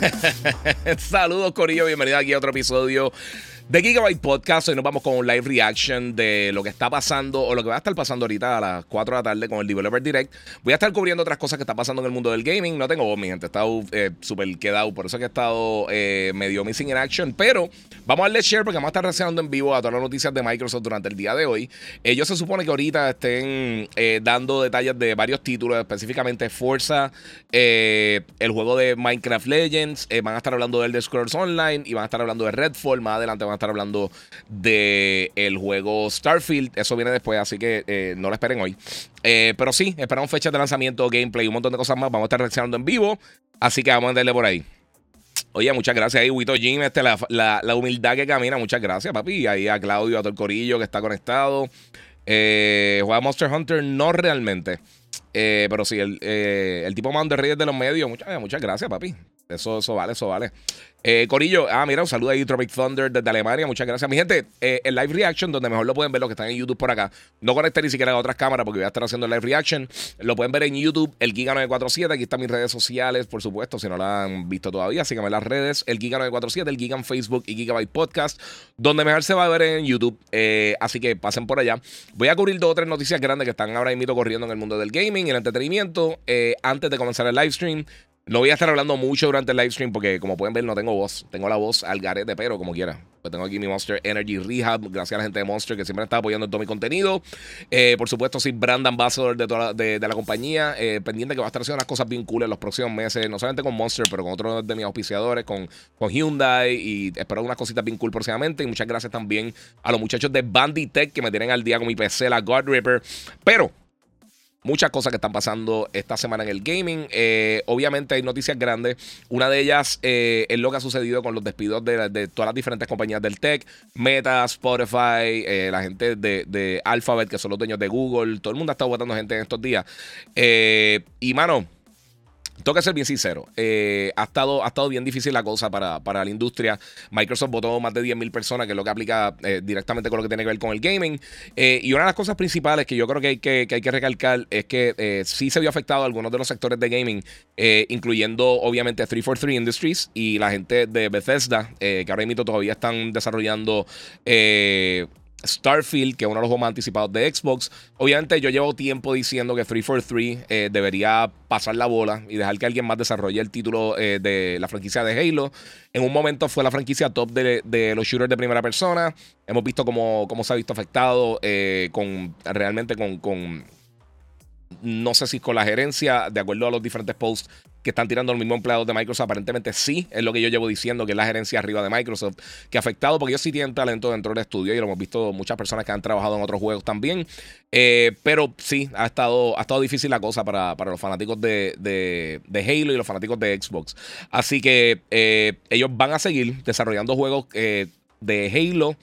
Saludos, Corillo. Bienvenido aquí a otro episodio de Gigabyte Podcast. Hoy nos vamos con un live reaction de lo que está pasando o lo que va a estar pasando ahorita a las 4 de la tarde con el Developer Direct. Voy a estar cubriendo otras cosas que están pasando en el mundo del gaming. No tengo voz, mi gente. He estado eh, súper quedado. Por eso que he estado eh, medio missing in action. Pero vamos a darle share porque vamos a estar reaccionando en vivo a todas las noticias de Microsoft durante el día de hoy. Ellos se supone que ahorita estén eh, dando detalles de varios títulos, específicamente Forza, el juego de Minecraft Legends. van a estar hablando del The Scrolls Online y van a estar hablando de Redfall. Más adelante van a estar hablando del el juego Starfield. Eso viene después, así que eh, no lo esperen hoy. Eh, pero sí, esperamos fecha de lanzamiento, gameplay y un montón de cosas más. Vamos a estar reaccionando en vivo. Así que vamos a darle por ahí. Oye, muchas gracias ahí, Wito Jim, este, la, humildad que camina. Muchas gracias, papi. Ahí a Claudio, a todo el corillo que está conectado. Eh, juega Monster Hunter, no realmente. pero sí, el, el tipo más de los medios. Muchas, muchas gracias, papi. Eso, eso vale, eso vale. Eh, Corillo, ah, mira, un saludo ahí, Tropic Thunder desde Alemania. Muchas gracias. Mi gente, eh, el live reaction, donde mejor lo pueden ver los que están en YouTube por acá. No conecté ni siquiera a otras cámaras porque voy a estar haciendo el live reaction. Lo pueden ver en YouTube, el Giga947. Aquí están mis redes sociales, por supuesto, si no la han visto todavía. Síganme en las redes, el Giga947, el Giga en Facebook y Gigabyte Podcast, donde mejor se va a ver en YouTube. Eh, así que pasen por allá. Voy a cubrir dos o tres noticias grandes que están ahora mismo corriendo en el mundo del gaming y el entretenimiento. antes de comenzar el live stream, no voy a estar hablando mucho durante el live stream porque, como pueden ver, no tengo voz. Tengo la voz al garete, pero como quiera. Pues tengo aquí mi Monster Energy Rehab. Gracias a la gente de Monster que siempre está apoyando todo mi contenido. Eh, por supuesto, soy brand ambassador de, toda la, de, la compañía. Eh, pendiente que va a estar haciendo unas cosas bien cool en los próximos meses. No solamente con Monster, pero con otros de mis auspiciadores, con, con Hyundai. Y espero unas cositas bien cool próximamente. Y muchas gracias también a los muchachos de Banditech que me tienen al día con mi PC, la God Ripper. Pero muchas cosas que están pasando esta semana en el gaming. Eh, obviamente hay noticias grandes. Una de ellas eh, es lo que ha sucedido con los despidos de, todas las diferentes compañías del tech. Meta, Spotify, eh, la gente de, de, Alphabet, que son los dueños de Google. Todo el mundo ha estado gente en estos días. y mano que ser bien sincero. Eh, ha, estado, ha estado bien difícil la cosa para, para la industria. Microsoft votó más de 10.000 personas, que es lo que aplica eh, directamente con lo que tiene que ver con el gaming. Eh, y una de las cosas principales que yo creo que hay que, que, hay que recalcar es que sí se vio afectado a algunos de los sectores de gaming, incluyendo obviamente 343 Industries y la gente de Bethesda, que ahora mismo todavía están desarrollando Starfield, que es uno de los juegos más anticipados de Xbox. Obviamente yo llevo tiempo diciendo que 343 eh, debería pasar la bola y dejar que alguien más desarrolle el título eh, de la franquicia de Halo. En un momento fue la franquicia top de, los shooters de primera persona. Hemos visto cómo, cómo se ha visto afectado eh, con realmente con, con no sé si con la gerencia, de acuerdo a los diferentes posts que están tirando los mismos empleados de Microsoft, aparentemente sí, es lo que yo llevo diciendo, que es la gerencia arriba de Microsoft, que ha afectado, porque ellos sí tienen talento dentro del estudio y lo hemos visto muchas personas que han trabajado en otros juegos también. Eh, pero sí, ha estado, ha estado difícil la cosa para, los fanáticos de, de, Halo y los fanáticos de Xbox. Así que eh, ellos van a seguir desarrollando juegos eh, de Halo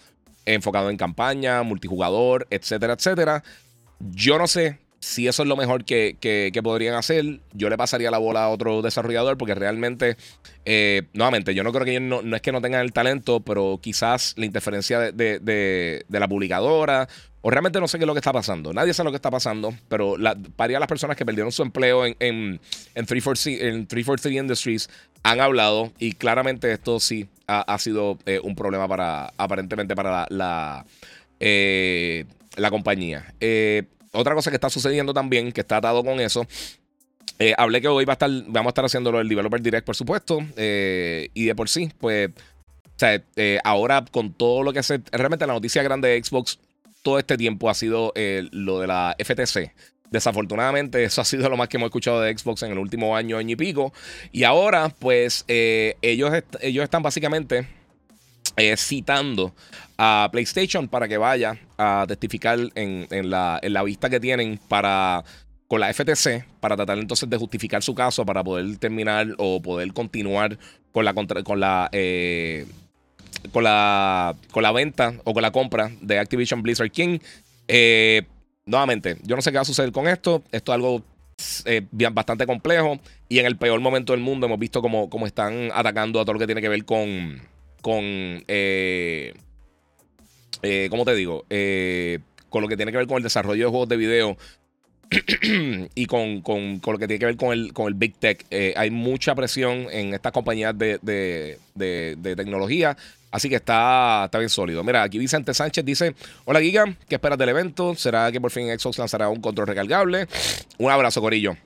enfocados en campaña, multijugador, etcétera, etcétera. Yo no sé si eso es lo mejor que, podrían hacer, yo le pasaría la bola a otro desarrollador porque realmente, eh, nuevamente, yo no creo que ellos no, es que no tengan el talento, pero quizás la interferencia de, la publicadora o realmente no sé qué es lo que está pasando. Nadie sabe lo que está pasando, pero la, para las personas que perdieron su empleo en, en, en, 343, Industries han hablado y claramente esto sí ha, sido eh, un problema para, aparentemente, para la, eh, la compañía. Eh, otra cosa que está sucediendo también, que está atado con eso. Eh, hablé que hoy va a estar, vamos a estar haciéndolo el Developer Direct, por supuesto. Eh, y de por sí, pues. O sea, eh, ahora con todo lo que hace. Realmente la noticia grande de Xbox todo este tiempo ha sido lo de la FTC. Desafortunadamente, eso ha sido lo más que hemos escuchado de Xbox en el último año, año y pico. Y ahora, pues, ellos, ellos están básicamente eh, citando a PlayStation para que vaya a testificar en, la, vista que tienen para con la FTC para tratar entonces de justificar su caso para poder terminar o poder continuar con la con la eh, con la con la venta o con la compra de Activision Blizzard King. Eh, nuevamente, yo no sé qué va a suceder con esto. Esto es algo bastante complejo y en el peor momento del mundo hemos visto cómo, están atacando a todo lo que tiene que ver con con ¿cómo te digo? con lo que tiene que ver con el desarrollo de juegos de video y con, lo que tiene que ver con el, con el Big Tech. Eh, hay mucha presión en estas compañías de, tecnología. Así que está, está bien sólido. Mira, aquí Vicente Sánchez dice: Hola Giga, ¿qué esperas del evento? ¿Será que por fin Xbox lanzará un control recargable? Un abrazo, Corillo.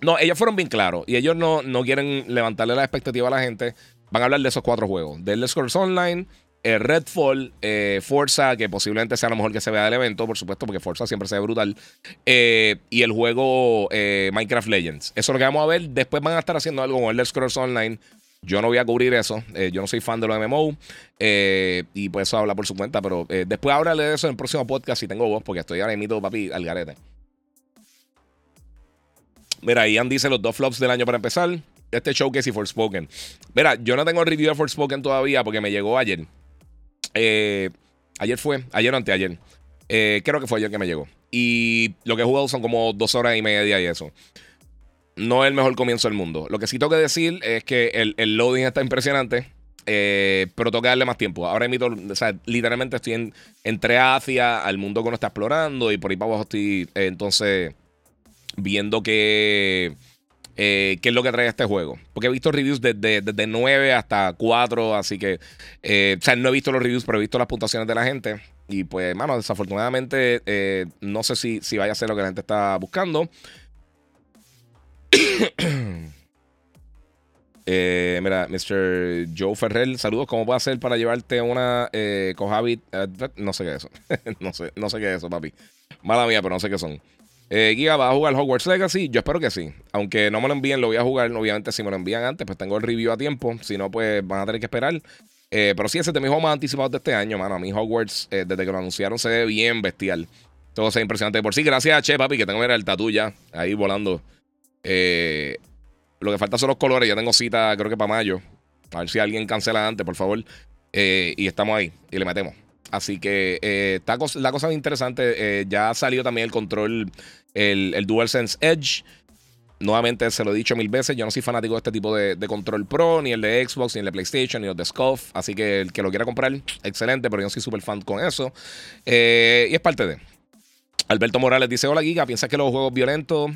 No, ellos fueron bien claros y ellos no, no quieren levantarle la expectativa a la gente. Van a hablar de esos cuatro juegos: de Let's Scrolls Online, eh, Redfall, eh, Forza, que posiblemente sea lo mejor que se vea del evento, por supuesto, porque Forza siempre se ve brutal. Eh, y el juego Minecraft Legends. Eso es lo que vamos a ver. Después van a estar haciendo algo con el Scrolls Online. Yo no voy a cubrir eso. yo no soy fan de los MMO. y pues eso habla por su cuenta. Pero después hablaré de eso en el próximo podcast si tengo voz, porque estoy ahora mismo, papi, al garete. Mira, Ian dice los dos flops del año para empezar. Este showcase y Forspoken. Mira, yo no tengo el review de Forspoken todavía porque me llegó ayer. Eh, ayer fue, ayer o anteayer. Eh, creo que fue ayer que me llegó. Y lo que he jugado son como dos horas y media y eso. No es el mejor comienzo del mundo. Lo que sí tengo que decir es que el, loading está impresionante. Eh, pero tengo que darle más tiempo. Ahora mismo, o sea, literalmente estoy en, entré hacia al mundo que uno está explorando y por ahí para abajo estoy entonces viendo que eh, qué es lo que trae este juego. Porque he visto reviews desde, 9 hasta 4, así que, eh, o sea, no he visto los reviews, pero he visto las puntuaciones de la gente. Y pues, mano, desafortunadamente, eh, no sé si, si vaya a ser lo que la gente está buscando. mira, Mr. Joe Ferrer, saludos. ¿Cómo puedo hacer para llevarte una eh, no sé qué es eso. no, sé, no sé qué es eso, papi. Mala mía, pero no sé qué son. Eh, Giga, ¿va a jugar Hogwarts Legacy? Yo espero que sí. Aunque no me lo envíen, lo voy a jugar. Obviamente, si me lo envían antes, pues tengo el review a tiempo. Si no, pues van a tener que esperar. Eh, pero sí, ese es de mis más anticipados de este año, mano. A mí Hogwarts, eh, desde que lo anunciaron, se ve bien bestial. Todo se ve impresionante. Por sí, gracias a Che, papi, que tengo ver el tatu ya. Ahí volando. Eh, lo que falta son los colores. Ya tengo cita, creo que para mayo. A ver si alguien cancela antes, por favor. y estamos ahí. Y le metemos. Así que eh, está la cosa interesante. Eh, ya ha salido también el control, el, DualSense Edge. Nuevamente se lo he dicho mil veces. Yo no soy fanático de este tipo de, control pro, ni el de Xbox, ni el de PlayStation, ni el de Scuff. Así que el que lo quiera comprar, excelente, pero yo no soy súper fan con eso. Eh, y es parte de. Alberto Morales dice: Hola, Giga. ¿Piensas que los juegos violentos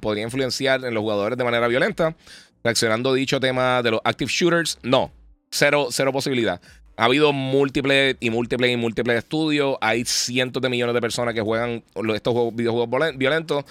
podrían influenciar en los jugadores de manera violenta? Reaccionando a dicho tema de los active shooters, no. Cero, cero posibilidad. Ha habido múltiples y múltiples y múltiples estudios. Hay cientos de millones de personas que juegan estos juegos, videojuegos violentos.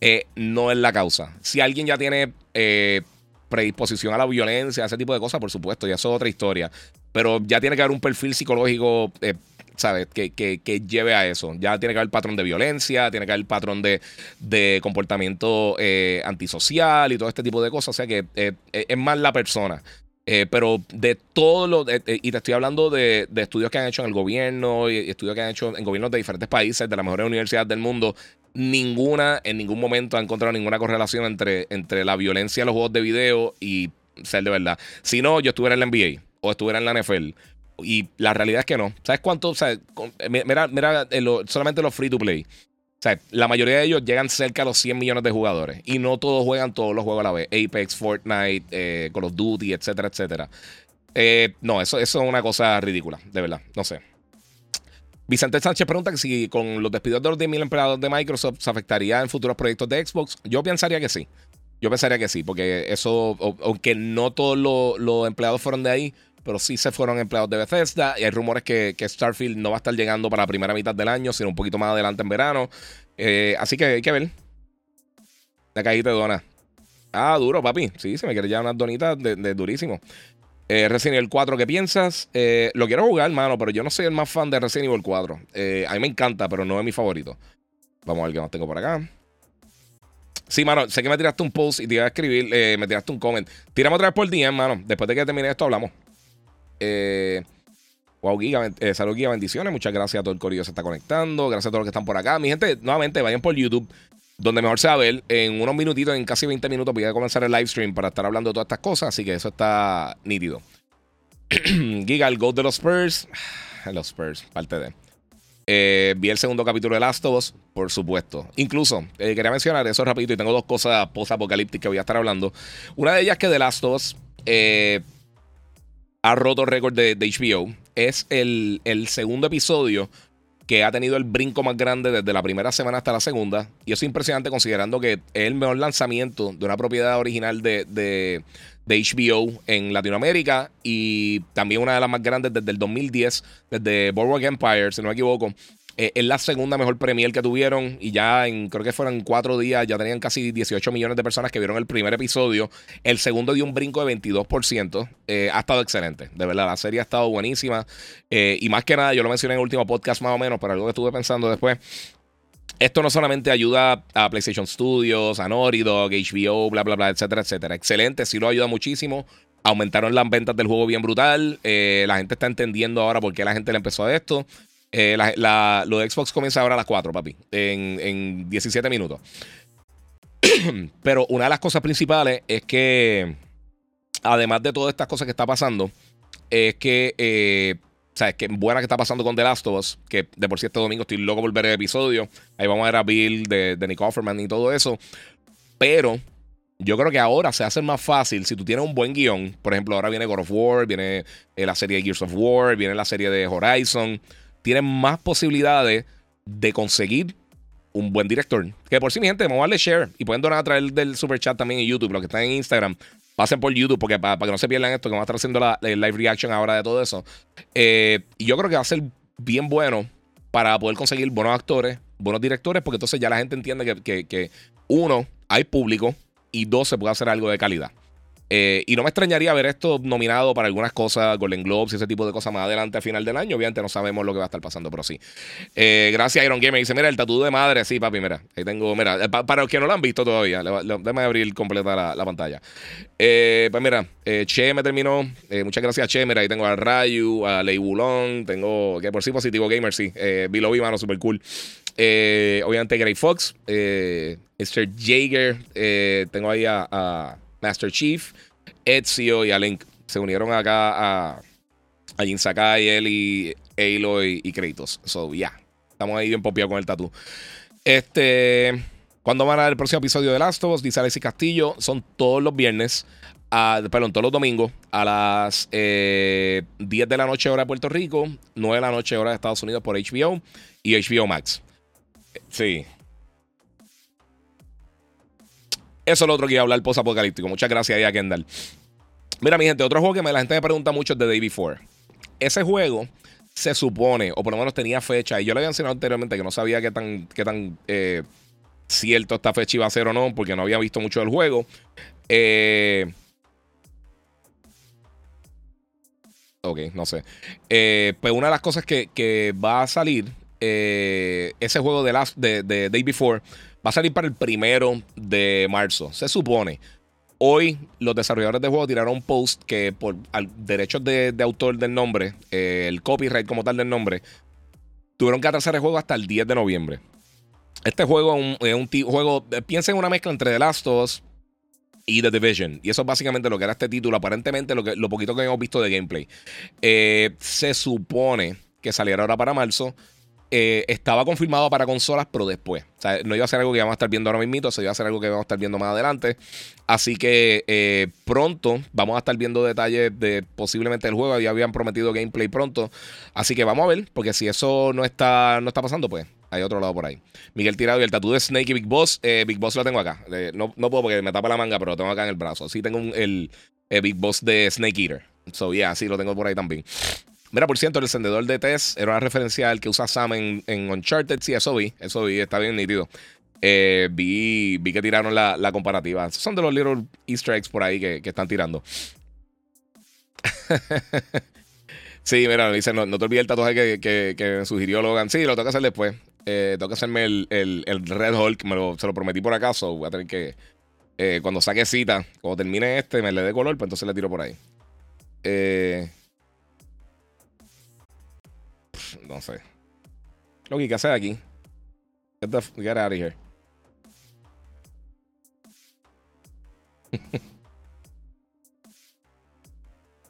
Eh, no es la causa. Si alguien ya tiene eh, predisposición a la violencia, a ese tipo de cosas, por supuesto, ya eso es otra historia. Pero ya tiene que haber un perfil psicológico. Eh, ¿sabes? Que, que, lleve a eso. Ya tiene que haber patrón de violencia, tiene que haber patrón de, de comportamiento antisocial y todo este tipo de cosas. O sea que es más la persona. Eh, pero de todo lo. y te estoy hablando de, estudios que han hecho en el gobierno y estudios que han hecho en gobiernos de diferentes países, de las mejores universidades del mundo. Ninguna, en ningún momento ha encontrado ninguna correlación entre, entre la violencia de los juegos de video y ser de verdad. Si no, yo estuviera en la NBA o estuviera en la NFL. Y la realidad es que no. ¿Sabes cuánto? mira, mira solamente los free to play. La mayoría de ellos llegan cerca a los 100 millones de jugadores y no todos juegan todos los juegos a la vez. Apex, Fortnite, eh, Call of Duty, etcétera, etcétera. Eh, no, eso, eso es una cosa ridícula, de verdad, no sé. Vicente Sánchez pregunta que si con los despidos de los 10.000 empleados de Microsoft se afectaría en futuros proyectos de Xbox. Yo pensaría que sí. Yo pensaría que sí, porque eso, aunque no todos los empleados fueron de ahí, pero sí se fueron empleados de Bethesda. Y hay rumores que, Starfield no va a estar llegando para la primera mitad del año, sino un poquito más adelante en verano. Eh, así que hay que ver. La cajita de dona. Ah, duro, papi. Sí, se me quiere llevar unas donitas de, durísimo. Eh, Resident Evil 4, ¿qué piensas? Eh, lo quiero jugar, mano, pero yo no soy el más fan de Resident Evil 4. Eh, a mí me encanta, pero no es mi favorito. Vamos a ver qué más tengo por acá. Sí, mano, sé que me tiraste un post y te iba a escribir, me tiraste un comment. Tírame otra vez por DM, mano. Después de que termine esto, hablamos. Eh, wow, Giga, eh, salud, Giga, bendiciones. Muchas gracias a todo el corillo que se está conectando. Gracias a todos los que están por acá. Mi gente, nuevamente, vayan por YouTube. donde mejor se va ver. En unos minutitos, en casi 20 minutos, voy a comenzar el live stream para estar hablando de todas estas cosas. Así que eso está nítido. Giga, el GOAT de los Spurs. Los Spurs, parte de. Eh, vi el segundo capítulo de Last of Us, por supuesto. Incluso, eh, quería mencionar eso rapidito y tengo dos cosas post-apocalípticas que voy a estar hablando. Una de ellas que The Last of Us eh, ha roto récord de, HBO. Es el, el segundo episodio que ha tenido el brinco más grande desde la primera semana hasta la segunda. Y es impresionante considerando que es el mejor lanzamiento de una propiedad original de, de, de, HBO en Latinoamérica y también una de las más grandes desde el 2010, desde Boardwalk Empire, si no me equivoco. Eh, es la segunda mejor premier que tuvieron y ya en, creo que fueron cuatro días, ya tenían casi 18 millones de personas que vieron el primer episodio. El segundo dio un brinco de 22%. Eh, ha estado excelente, de verdad, la serie ha estado buenísima. Eh, y más que nada, yo lo mencioné en el último podcast más o menos, pero algo que estuve pensando después. Esto no solamente ayuda a PlayStation Studios, a Naughty Dog, HBO, bla, bla, bla, etcétera, etcétera. Excelente, sí lo ayuda muchísimo. Aumentaron las ventas del juego bien brutal. la gente está entendiendo ahora por qué la gente le empezó a esto. Eh, lo de Xbox comienza ahora a las 4, papi, en, en 17 minutos. Pero una de las cosas principales es que, además de todas estas cosas que está pasando, es que, eh, o sea, es que buena que está pasando con The Last of Us, que de por sí este domingo estoy loco por ver el episodio. Ahí vamos a ver a Bill de, de Nick Offerman y todo eso. Pero yo creo que ahora se hace más fácil si tú tienes un buen guion. Por ejemplo, ahora viene God of War, viene eh, la serie de Gears of War, viene la serie de Horizon tienen más posibilidades de conseguir un buen director. Que por sí, mi gente, vamos a darle share y pueden donar a través del super chat también en YouTube, los que están en Instagram. Pasen por YouTube porque para, que no se pierdan esto, que vamos a estar haciendo la, live reaction ahora de todo eso. Eh, y yo creo que va a ser bien bueno para poder conseguir buenos actores, buenos directores, porque entonces ya la gente entiende que, que uno, hay público y dos, se puede hacer algo de calidad. Eh, y no me extrañaría ver esto nominado para algunas cosas, Golden Globes y ese tipo de cosas más adelante a final del año. Obviamente no sabemos lo que va a estar pasando, pero sí. Eh, gracias, Iron Gamer. Dice: Mira, el tatu de madre. Sí, papi, mira. Ahí tengo, mira, eh, para los que no lo han visto todavía, déjame abrir completa la, pantalla. pues mira, Che me terminó. muchas gracias, Che. Mira, ahí tengo a Rayu, a Leibulón. Tengo, que por sí, positivo gamer, sí. Eh, Below mano, super cool. obviamente, Gray Fox, Mr. Jaeger. tengo ahí a Master Chief, Ezio y Alink se unieron acá a, a Jin él y Aloy y Kratos. So, ya. Yeah. Estamos ahí bien popiados con el tatu. Este. ¿Cuándo van a dar el próximo episodio de Last of Us? Dice Alexis Castillo. Son todos los viernes. perdón, todos los domingos a las 10 eh, de la noche hora de Puerto Rico, 9 de la noche hora de Estados Unidos por HBO y HBO Max. Sí, Eso es lo otro que iba a hablar post-apocalíptico. Muchas gracias a Kendall. Mira, mi gente, otro juego que la gente me pregunta mucho es The Day Before. Ese juego se supone, o por lo menos tenía fecha, y yo le había mencionado anteriormente que no sabía qué tan, qué tan eh, cierto esta fecha iba a ser o no, porque no había visto mucho del juego. Eh, ok, no sé. Eh, pues una de las cosas que, va a salir, ese juego de, last, de, de Day Before, Va a salir para el primero de marzo, se supone. Hoy los desarrolladores de juego tiraron un post que por derechos de, autor del nombre, eh, el copyright como tal del nombre, tuvieron que atrasar el juego hasta el 10 de noviembre. Este juego es un, juego, eh, piensa en una mezcla entre The Last of Us y The Division. Y eso es básicamente lo que era este título, aparentemente lo, que, lo poquito que hemos visto de gameplay. Eh, se supone que saliera ahora para marzo. Eh, estaba confirmado para consolas, pero después. O sea, no iba a ser algo que vamos a estar viendo ahora mismo, se iba a ser algo que vamos a estar viendo más adelante. Así que eh, pronto vamos a estar viendo detalles de posiblemente el juego. Ya habían prometido gameplay pronto. Así que vamos a ver, porque si eso no está, no está pasando, pues hay otro lado por ahí. Miguel Tirado y el tatu de Snake y Big Boss. Eh, Big Boss lo tengo acá. no, puedo porque me tapa la manga, pero lo tengo acá en el brazo. Sí tengo el, Big Boss de Snake Eater. So, yeah, sí lo tengo por ahí también. Mira, por cierto, el encendedor de test era una referencia al que usa Sam en, Uncharted. Sí, eso vi, eso vi, está bien nítido. Eh, vi, vi que tiraron la, comparativa. son de los little easter eggs por ahí que, están tirando. sí, mira, dice, no, te olvides el tatuaje que, que, me sugirió Logan. Sí, lo tengo que hacer después. Eh, tengo que hacerme el, Red Hulk, me lo, se lo prometí por acaso. Voy a tener que, eh, cuando saque cita, cuando termine este, me le dé color, pues entonces le tiro por ahí. Eh... No sé. Lo que hacer aquí. Get, the, get out of here.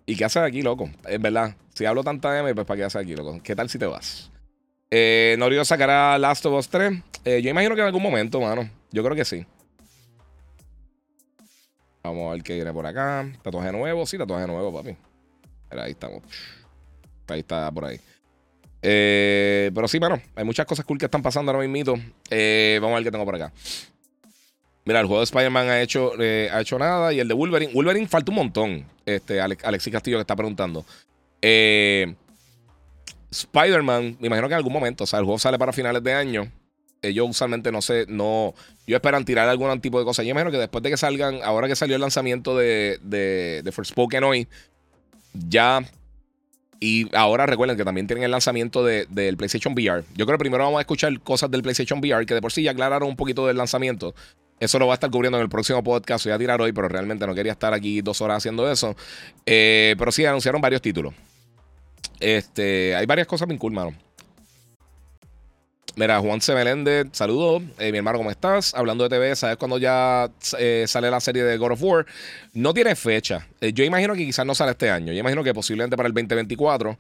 ¿Y qué haces aquí, loco? Es verdad. Si hablo tanta M, pues ¿para qué haces aquí, loco? ¿Qué tal si te vas? Eh, Norio sacará Last of Us 3. Eh, yo imagino que en algún momento, mano. Yo creo que sí. Vamos a ver qué viene por acá. Tatuaje nuevo. Sí, tatuaje nuevo, papi. ahí estamos. Ahí está por ahí. Eh, pero sí, mano. Hay muchas cosas cool que están pasando ahora mismo. Eh, vamos a ver qué tengo por acá. Mira, el juego de Spider-Man ha hecho, eh, ha hecho nada. Y el de Wolverine. Wolverine falta un montón. Este, Alexis Castillo que está preguntando. Eh, Spider-Man, me imagino que en algún momento, o sea, el juego sale para finales de año. Ellos usualmente no sé, no. Yo esperan tirar algún tipo de cosas. Yo imagino que después de que salgan, ahora que salió el lanzamiento de, de, de Forspoken hoy, ya. Y ahora recuerden que también tienen el lanzamiento del PlayStation VR. Yo creo que primero vamos a escuchar cosas del PlayStation VR, que de por sí ya aclararon un poquito del lanzamiento. Eso lo va a estar cubriendo en el próximo podcast. Voy a tirar hoy, pero realmente no quería estar aquí dos horas haciendo eso. Eh, pero sí, anunciaron varios títulos. Este, hay varias cosas bien cool, mano. Mira, Juan C. Meléndez, saludos. Eh, mi hermano, ¿cómo estás? Hablando de TV, ¿sabes cuándo ya eh, sale la serie de God of War? No tiene fecha. yo imagino que quizás no sale este año. Yo imagino que posiblemente para el 2024.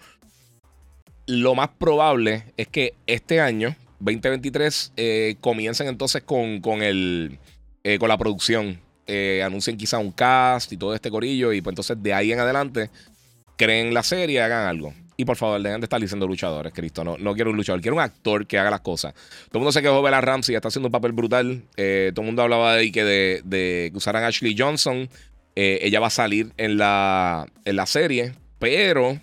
Lo más probable es que este año, 2023 eh, comiencen entonces con, con, el, eh, con la producción. Eh, anuncien quizá un cast y todo este corillo. Y pues entonces de ahí en adelante creen la serie, hagan algo. Y por favor, dejen de estar diciendo luchadores, Cristo. No, no quiero un luchador, quiero un actor que haga las cosas. Todo el mundo se quejó de Bella Ramsey, está haciendo un papel brutal. todo el mundo hablaba de que de, que usaran Ashley Johnson. ella va a salir en la, en la serie, pero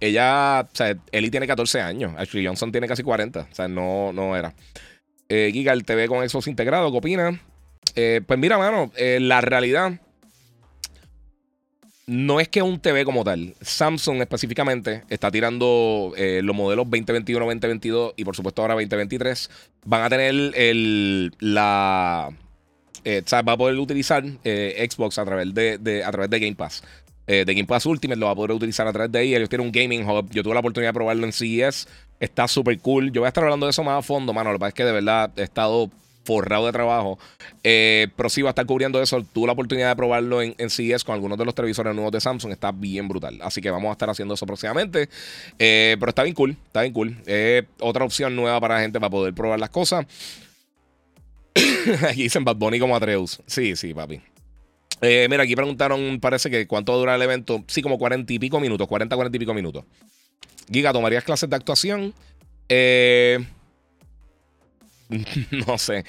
ella, o sea, Ellie tiene 14 años, Ashley Johnson tiene casi 40, o sea, no, no era. Eh, Giga, el TV con Xbox integrado, ¿qué opina? Eh, pues mira, mano, eh, la realidad no es que un TV como tal. Samsung específicamente está tirando eh, los modelos 2021, 2022 y por supuesto ahora 2023. Van a tener el, la... sea, va a poder utilizar Xbox a través de, a través de Game Pass eh, de Game Pass Ultimate, lo va a poder utilizar a través de ahí. Ellos tienen un gaming hub. Yo tuve la oportunidad de probarlo en CES. Está súper cool. Yo voy a estar hablando de eso más a fondo, mano. Lo que pasa es que de verdad he estado forrado de trabajo. Eh, pero sí va a estar cubriendo eso. Tuve la oportunidad de probarlo en, CES con algunos de los televisores nuevos de Samsung. Está bien brutal. Así que vamos a estar haciendo eso próximamente. Eh, pero está bien cool. Está bien cool. Es otra opción nueva para la gente para poder probar las cosas. Aquí dicen Bad Bunny como Atreus. Sí, sí, papi. Eh, mira, aquí preguntaron, parece que cuánto dura el evento. Sí, como 40 y pico minutos, 40, 40 y pico minutos. Giga, ¿tomarías clases de actuación? Eh, no sé.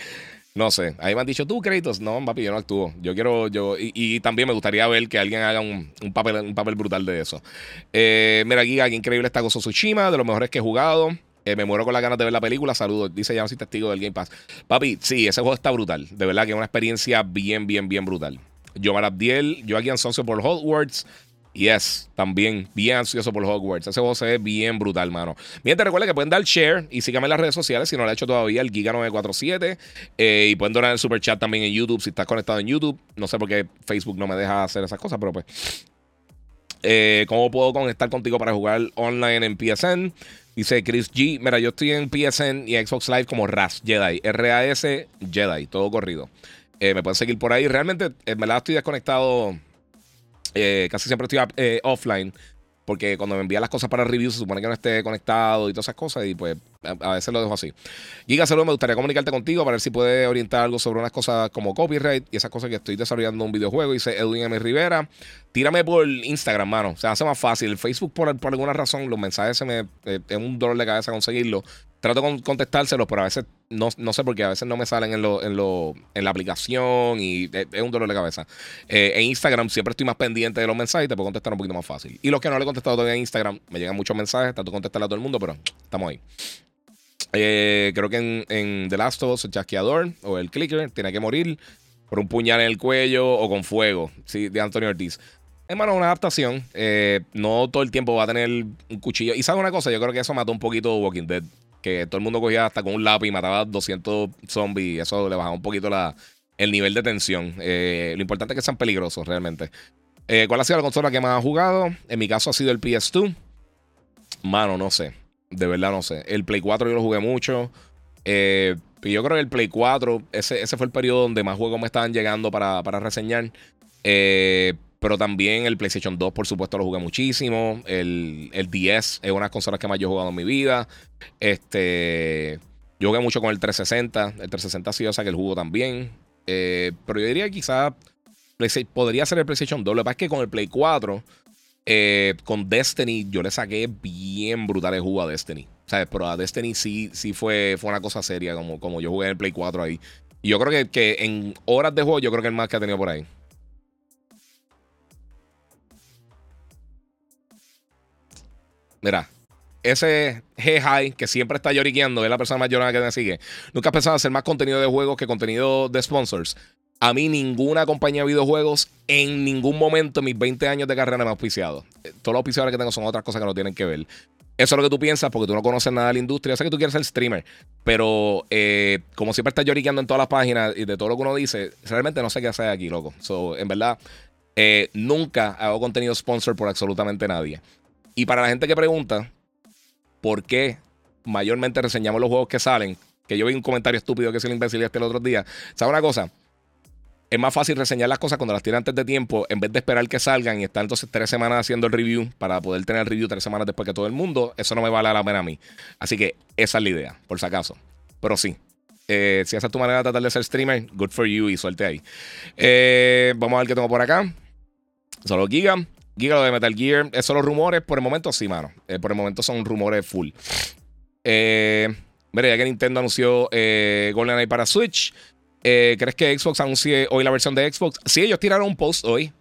No sé. Ahí me han dicho, ¿tú créditos? No, papi, yo no actúo. Yo quiero, yo. Y, también me gustaría ver que alguien haga un, papel, un papel brutal de eso. Eh, mira, Giga, qué increíble está Gozo Tsushima, de los mejores que he jugado. me muero con las ganas de ver la película. Saludos. Dice ya no testigo del Game Pass. Papi, sí, ese juego está brutal. De verdad que es una experiencia bien, bien, bien brutal. Yomar Abdiel, yo aquí ansioso por Hogwarts. Yes, también bien ansioso por Hogwarts. Ese juego se ve bien brutal, mano. Bien, te recuerda que pueden dar share y síganme en las redes sociales si no lo ha hecho todavía, el Giga947. Eh, y pueden donar el super chat también en YouTube si estás conectado en YouTube. No sé por qué Facebook no me deja hacer esas cosas, pero pues. Eh, ¿Cómo puedo conectar contigo para jugar online en PSN? Dice Chris G. Mira, yo estoy en PSN y Xbox Live como RAS Jedi. R-A-S Jedi, todo corrido. Eh, me pueden seguir por ahí. Realmente, en verdad, estoy desconectado. Eh, casi siempre estoy eh, offline. Porque cuando me envían las cosas para review se supone que no esté conectado y todas esas cosas. Y pues a, veces lo dejo así. Giga, saludos. Me gustaría comunicarte contigo para ver si puedes orientar algo sobre unas cosas como copyright y esas cosas que estoy desarrollando un videojuego. Dice Edwin M. Rivera. Tírame por Instagram, mano. O sea, hace más fácil. Facebook, por, por alguna razón, los mensajes se me. es un dolor de cabeza conseguirlo. Trato de contestárselos, pero a veces no, no sé por qué, a veces no me salen en, lo, en, lo, en la aplicación y es, un dolor de cabeza. Eh, en Instagram siempre estoy más pendiente de los mensajes y te puedo contestar un poquito más fácil. Y los que no le he contestado todavía en Instagram, me llegan muchos mensajes, trato de contestarle a todo el mundo, pero estamos ahí. Eh, creo que en, en, The Last of Us, el chasqueador o el clicker tiene que morir por un puñal en el cuello o con fuego, ¿sí? de Antonio Ortiz. Hermano, una adaptación. Eh, no todo el tiempo va a tener un cuchillo. Y sabe una cosa, yo creo que eso mató un poquito Walking Dead que todo el mundo cogía hasta con un lápiz y mataba 200 zombies. Eso le bajaba un poquito la, el nivel de tensión. Eh, lo importante es que sean peligrosos realmente. Eh, ¿Cuál ha sido la consola que más ha jugado? En mi caso ha sido el PS2. Mano, no sé. De verdad no sé. El Play 4 yo lo jugué mucho. Eh, yo creo que el Play 4, ese, ese fue el periodo donde más juegos me estaban llegando para, reseñar. Eh, pero también el PlayStation 2, por supuesto, lo jugué muchísimo. El, el 10 es una de las consolas que más yo he jugado en mi vida. Este. Yo jugué mucho con el 360. El 360 sí, o sea que el jugo también. Eh, pero yo diría que quizás podría ser el PlayStation 2. Lo que pasa es que con el Play 4, eh, con Destiny, yo le saqué bien brutal el jugo a Destiny. ¿Sabes? Pero a Destiny sí, sí fue, fue una cosa seria, como, como yo jugué en el Play 4 ahí. Y yo creo que, que en horas de juego, yo creo que el más que ha tenido por ahí. Mira, ese G-High que siempre está lloriqueando, es la persona más llorona que me sigue. Nunca has pensado hacer más contenido de juegos que contenido de sponsors. A mí ninguna compañía de videojuegos en ningún momento en mis 20 años de carrera me ha auspiciado. Eh, todos los auspiciadores que tengo son otras cosas que no tienen que ver. Eso es lo que tú piensas porque tú no conoces nada de la industria. Yo sé que tú quieres ser streamer, pero eh, como siempre estás lloriqueando en todas las páginas y de todo lo que uno dice, realmente no sé qué hacer aquí, loco. So, en verdad, eh, nunca hago contenido sponsor por absolutamente nadie. Y para la gente que pregunta, por qué mayormente reseñamos los juegos que salen. Que yo vi un comentario estúpido que es el imbécil este el otro día. ¿Sabes una cosa? Es más fácil reseñar las cosas cuando las tiene antes de tiempo en vez de esperar que salgan y estar entonces tres semanas haciendo el review para poder tener el review tres semanas después que todo el mundo. Eso no me vale la pena a mí. Así que esa es la idea, por si acaso. Pero sí, eh, si esa es tu manera de tratar de ser streamer, good for you y suelte ahí. Eh, vamos a ver qué tengo por acá. Solo Giga. Giga lo de Metal Gear. ¿Es solo rumores? Por el momento sí, mano. Eh, por el momento son rumores full. Eh, mira, ya que Nintendo anunció eh, GoldenEye para Switch, eh, ¿crees que Xbox anuncie hoy la versión de Xbox? Sí, ellos tiraron un post hoy.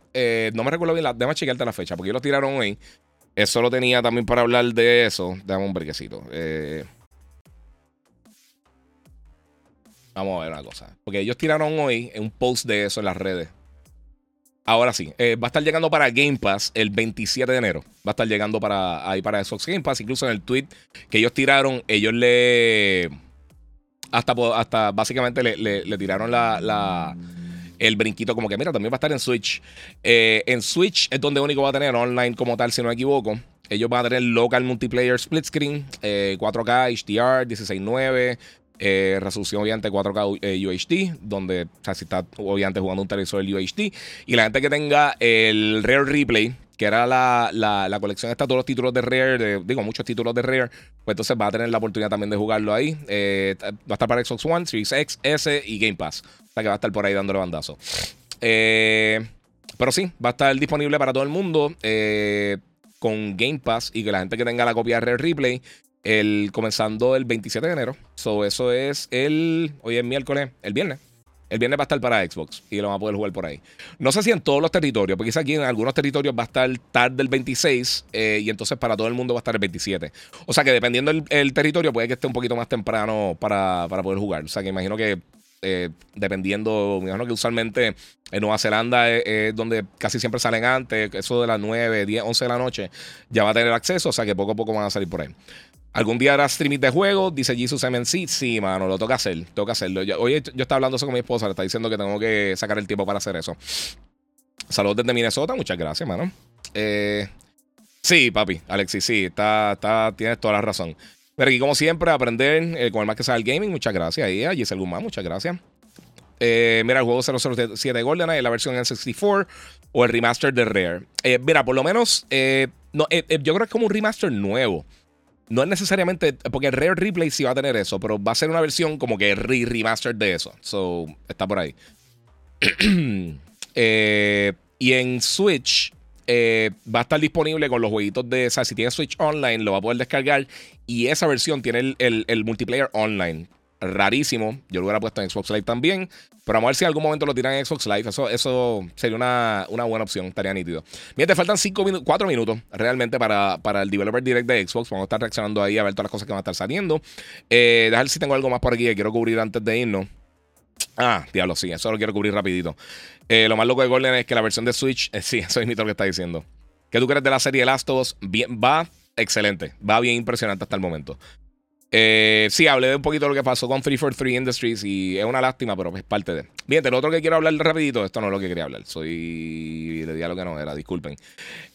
no me recuerdo bien, la, déjame chequearte la fecha, porque ellos lo tiraron hoy. Eso lo tenía también para hablar de eso. Dame un brequecito. vamos a ver una cosa. Porque ellos tiraron hoy un post de eso en las redes. Ahora sí, eh, va a estar llegando para Game Pass el 27 de enero. Va a estar llegando para ahí para Xbox Game Pass. Incluso en el tweet que ellos tiraron, ellos le. Hasta, hasta básicamente le, tiraron la, el brinquito como que, mira, también va a estar en Switch. Eh, en Switch es donde único va a tener online como tal, si no me equivoco. Ellos van a tener local multiplayer split screen, 4K, HDR, 16.9. Eh, resolución obviamente 4K eh, UHD, donde o si está obviamente jugando un televisor UHD. Y la gente que tenga el Rare Replay, que era la, la, colección está todos los títulos de Rare, digo, muchos títulos de Rare, pues entonces va a tener la oportunidad también de jugarlo ahí. Eh, va a estar para Xbox One, Series X, S y Game Pass. O sea que va a estar por ahí dándole bandazo. pero sí, va a estar disponible para todo el mundo con Game Pass y que la gente que tenga la copia de Rare Replay el, comenzando el 27 de enero. So, eso es el. Hoy es miércoles, el viernes. El viernes va a estar para Xbox y lo van a poder jugar por ahí. No sé si en todos los territorios, porque quizá aquí en algunos territorios va a estar tarde el 26 eh, y entonces para todo el mundo va a estar el 27. O sea que dependiendo del territorio puede que esté un poquito más temprano para, poder jugar. O sea que imagino que eh, dependiendo, me imagino que usualmente en Nueva Zelanda es, donde casi siempre salen antes, eso de las 9, 10, 11 de la noche, ya va a tener acceso, o sea que poco a poco van a salir por ahí. ¿Algún día hará streaming de juego? Dice Jesus MNC. Sí, mano, lo toca hacer. Toca hacerlo. Yo, oye, yo estaba hablando eso con mi esposa. Le está diciendo que tengo que sacar el tiempo para hacer eso. Saludos desde Minnesota. Muchas gracias, mano. Eh, sí, papi. Alexis, sí. Está, está, tienes toda la razón. Pero aquí, como siempre, aprender eh, con el más que sabe el gaming. Muchas gracias. Ahí a Giselle Guzmán. Muchas gracias. Eh, mira, el juego 007 GoldenEye, la versión en 64 o el remaster de Rare. mira, por lo menos, no, yo creo que es como un remaster nuevo. No es necesariamente, porque Rare Replay sí va a tener eso, pero va a ser una versión como que re remaster de eso. So, está por ahí. Eh, y en Switch eh, va a estar disponible con los jueguitos de. O sea, si tiene Switch Online, lo va a poder descargar. Y esa versión tiene el multiplayer online rarísimo. Yo lo hubiera puesto en Xbox Live también. Pero vamos a ver si en algún momento lo tiran en Xbox Live. Eso, eso sería una, buena opción. Estaría nítido. Te faltan 5 minutos, 4 minutos realmente para, para el Developer Direct de Xbox. Vamos a estar reaccionando ahí a ver todas las cosas que van a estar saliendo. Eh, ver si tengo algo más por aquí que quiero cubrir antes de irnos. Ah, diablo, sí, eso lo quiero cubrir rapidito. Eh, lo más loco de Golden es que la versión de Switch, sí, eso es lo que está diciendo. ¿Qué tú crees de la serie Last? Bien, va excelente, va bien impresionante hasta el momento. Eh, sí, hablé de un poquito de lo que pasó con 343 Industries y es una lástima, pero es parte de. Bien, lo otro que quiero hablar rapidito, esto no es lo que quería hablar, soy. Le di a lo que no era, disculpen.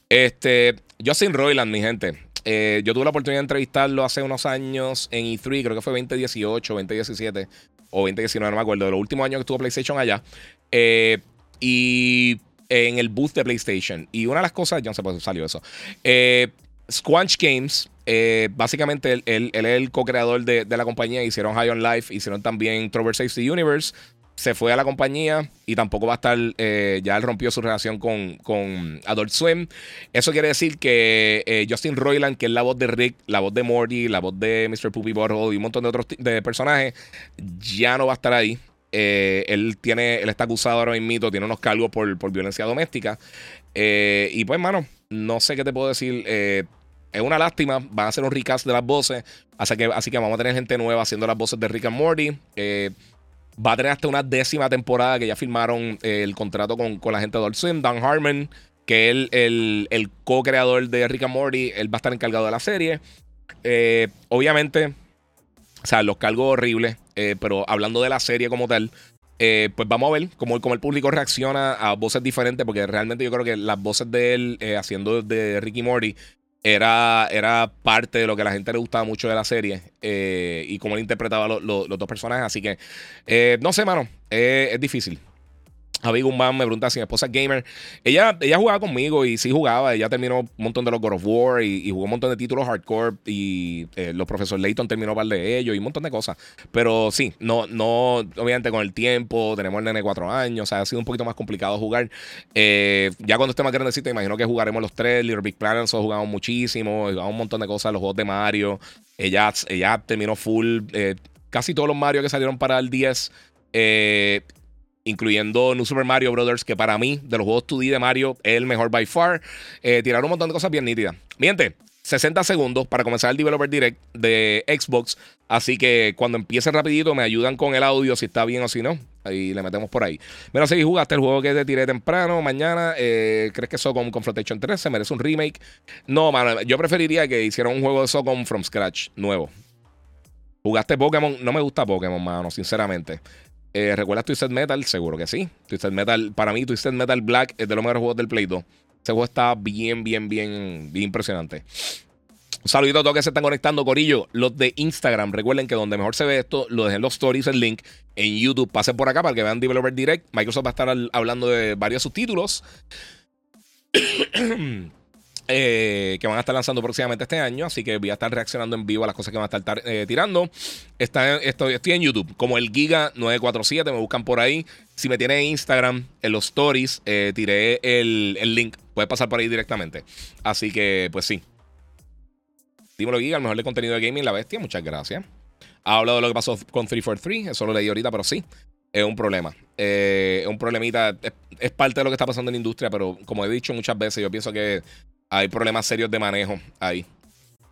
Este, Justin Roiland, mi gente. Eh, yo tuve la oportunidad de entrevistarlo hace unos años en E3, creo que fue 2018, 2017 o 2019, no me acuerdo, los últimos años que estuvo PlayStation allá. Eh, y en el booth de PlayStation. Y una de las cosas, yo no sé por qué salió eso. Squanch Games, básicamente él, es el co-creador de, la compañía. Hicieron High on Life, hicieron también Trover Safety Universe se fue a la compañía y tampoco va a estar, eh, ya él rompió su relación con, con Adult Swim. Eso quiere decir que eh, Justin Roiland, que es la voz de Rick, la voz de Morty, la voz de Mr. Poopy Butthole y un montón de otros de personajes, ya no va a estar ahí. Eh, él tiene, él está acusado ahora mismo, tiene unos cargos por, por violencia doméstica. y pues, mano, no sé qué te puedo decir. Es una lástima. Van a hacer un recast de las voces. Así que, así que vamos a tener gente nueva haciendo las voces de Rick and Morty. Va a tener hasta una décima temporada que ya firmaron eh, el contrato con, la gente de Swim. Dan Harmon, que es el, el, co-creador de Rick and Morty, él va a estar encargado de la serie. Eh, obviamente, o sea, los cargos horribles, eh, pero hablando de la serie como tal, pues vamos a ver cómo, cómo, el público reacciona a voces diferentes, porque realmente yo creo que las voces de él haciendo de Ricky Morty era, era parte de lo que a la gente le gustaba mucho de la serie eh, y cómo él interpretaba los dos personajes. Así que, eh, no sé, mano, es difícil. Javi Guzmán me pregunta si mi esposa es gamer. Ella, ella jugaba conmigo y sí jugaba. Ella terminó un montón de los God of War y, jugó un montón de títulos hardcore. Y eh, los profesores Layton terminó par de ellos y un montón de cosas. Pero sí, no, no, obviamente con el tiempo, tenemos el nene cuatro años. O sea, ha sido un poquito más complicado jugar. Eh, ya cuando esté más grandecito, imagino que jugaremos los tres. Little Big Planet, nosotros jugamos muchísimo. Jugamos un montón de cosas, los juegos de Mario. Ella, ella terminó full. Eh, casi todos los Mario que salieron para el 10. Eh, incluyendo New Super Mario Brothers, que para mí, de los juegos 2D de Mario, es el mejor by far. Eh, tiraron un montón de cosas bien nítidas. Miente, 60 segundos para comenzar el Developer Direct de Xbox. Así que cuando empiece rapidito me ayudan con el audio si está bien o si no. Ahí le metemos por ahí. Mira, si jugaste el juego que te tiré temprano, mañana, eh, ¿crees que Socom Confrontation 3 se merece un remake? No, mano, yo preferiría que hicieran un juego de Socom from scratch, nuevo. ¿Jugaste Pokémon? No me gusta Pokémon, mano, sinceramente. Eh, ¿Recuerdas Twisted Metal? Seguro que sí. Twisted Metal, para mí, Twisted Metal Black es de los mejores juegos del Play 2. Ese juego está bien, bien, bien, bien impresionante. Un saludito a todos que se están conectando, Corillo. Los de Instagram, recuerden que donde mejor se ve esto, lo dejen los stories, el link en YouTube. Pasen por acá para que vean Developer Direct. Microsoft va a estar hablando de varios subtítulos. Eh, que van a estar lanzando próximamente este año. Así que voy a estar reaccionando en vivo a las cosas que van a estar eh, tirando. Estoy, en YouTube, como el Giga947, me buscan por ahí. Si me tienen en Instagram, en los stories, eh, tiré el, link. Puedes pasar por ahí directamente. Así que, pues sí. Dímelo, Giga, el mejor de contenido de gaming, la bestia. Muchas gracias. Ha hablado de lo que pasó con 343. Eso lo leí ahorita, pero sí. Es un problema. Es un problemita. es, parte de lo que está pasando en la industria, pero como he dicho muchas veces, yo pienso que hay problemas serios de manejo ahí.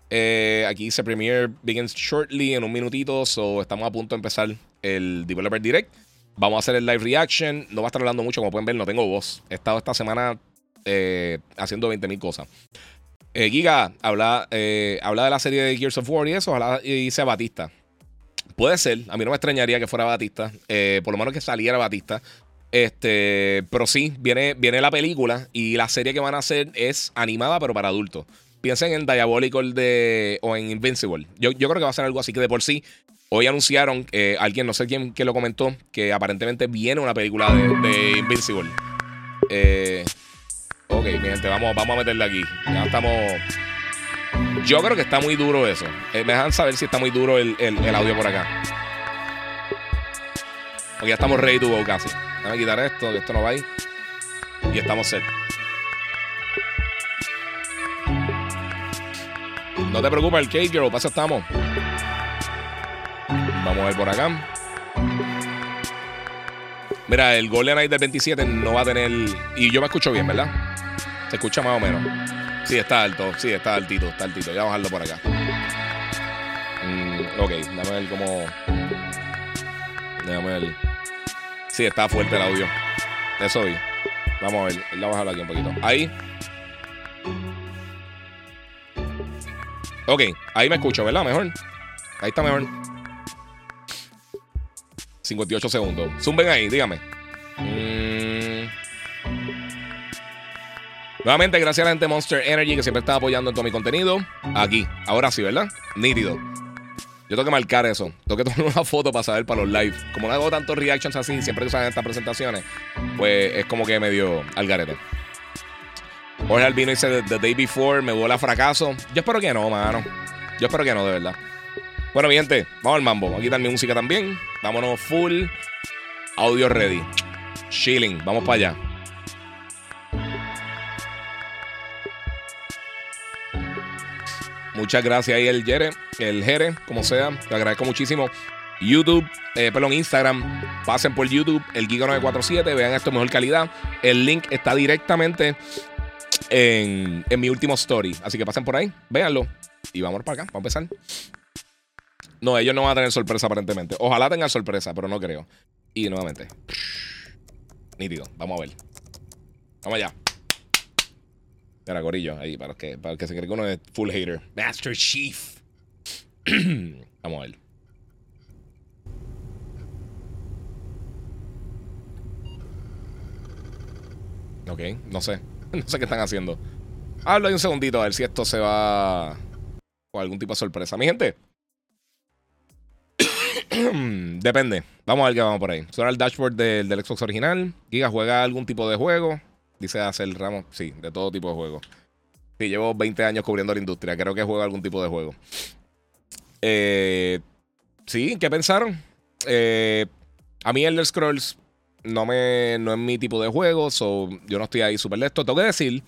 Eh, aquí dice Premiere begins shortly en un minutito. So estamos a punto de empezar el Developer Direct. Vamos a hacer el live reaction. No va a estar hablando mucho, como pueden ver, no tengo voz. He estado esta semana eh, haciendo 20.000 cosas. Eh, Giga, habla, habla de la serie de Gears of War y eso. Ojalá dice Batista. Puede ser. A mí no me extrañaría que fuera Batista. por lo menos que saliera Batista. Este, pero sí, viene, viene la película y la serie que van a hacer es animada, pero para adultos. Piensen en Diabolical de, o en Invincible. Yo, yo creo que va a ser algo así que de por sí. Hoy anunciaron, eh, alguien, no sé quién, lo comentó, que aparentemente viene una película de, Invincible. Eh, ok, mi gente, vamos, vamos a meterle aquí. Ya estamos. Yo creo que está muy duro eso. Eh, me dejan saber si está muy duro el, el audio por acá. Porque ya estamos ready to go casi. Déjame quitar esto, que esto no va ahí. Y estamos set. No te preocupes, el cake girl, para estamos. Vamos a ver por acá. Mira, el Golden Night del 27 no va a tener. Y yo me escucho bien, ¿verdad? Se escucha más o menos. Sí, está alto, sí, está altito, está altito. Ya bajarlo por acá. Mm, ok, déjame ver cómo. Déjame ver. Está fuerte el audio. Eso vi. Vamos a ver. Vamos a aquí un poquito. Ahí. Ok, ahí me escucho, ¿verdad? Mejor. Ahí está mejor. 58 segundos. Zumben ahí, dígame. Mm. Nuevamente, gracias a la gente Monster Energy que siempre está apoyando en todo mi contenido. Aquí, ahora sí, ¿verdad? Nítido. Yo tengo que marcar eso. Tengo que tomar una foto para saber para los live. Como no hago tantos reactions así, siempre que usan estas presentaciones, pues es como que medio al garete. Jorge Albino dice The Day Before, me vuela fracaso. Yo espero que no, mano. Yo espero que no, de verdad. Bueno, mi gente, vamos al mambo. Aquí está mi música también. Vámonos full. Audio ready. Chilling. Vamos para allá. Muchas gracias ahí el Jere, el Jere, como sea. Te agradezco muchísimo. YouTube, eh, perdón, Instagram. Pasen por YouTube, el Giga 947. Vean esto en mejor calidad. El link está directamente en, en mi último story. Así que pasen por ahí, véanlo. Y vamos para acá, vamos a empezar. No, ellos no van a tener sorpresa aparentemente. Ojalá tengan sorpresa, pero no creo. Y nuevamente. Nítido, vamos a ver. Vamos allá. Era gorillo ahí, para que, para que se cree que uno es full hater. Master Chief. vamos a ver. Ok, no sé. No sé qué están haciendo. Hablo ahí un segundito a ver si esto se va con algún tipo de sorpresa. Mi gente. Depende. Vamos a ver qué vamos por ahí. Suena el dashboard del, del Xbox original. Giga juega algún tipo de juego. Dice hacer Ramos. Sí, de todo tipo de juegos. Sí, llevo 20 años cubriendo la industria. Creo que juega algún tipo de juego. Eh, sí, ¿qué pensaron? Eh, a mí Elder Scrolls no, me, no es mi tipo de juego. So yo no estoy ahí súper listo. Tengo que decir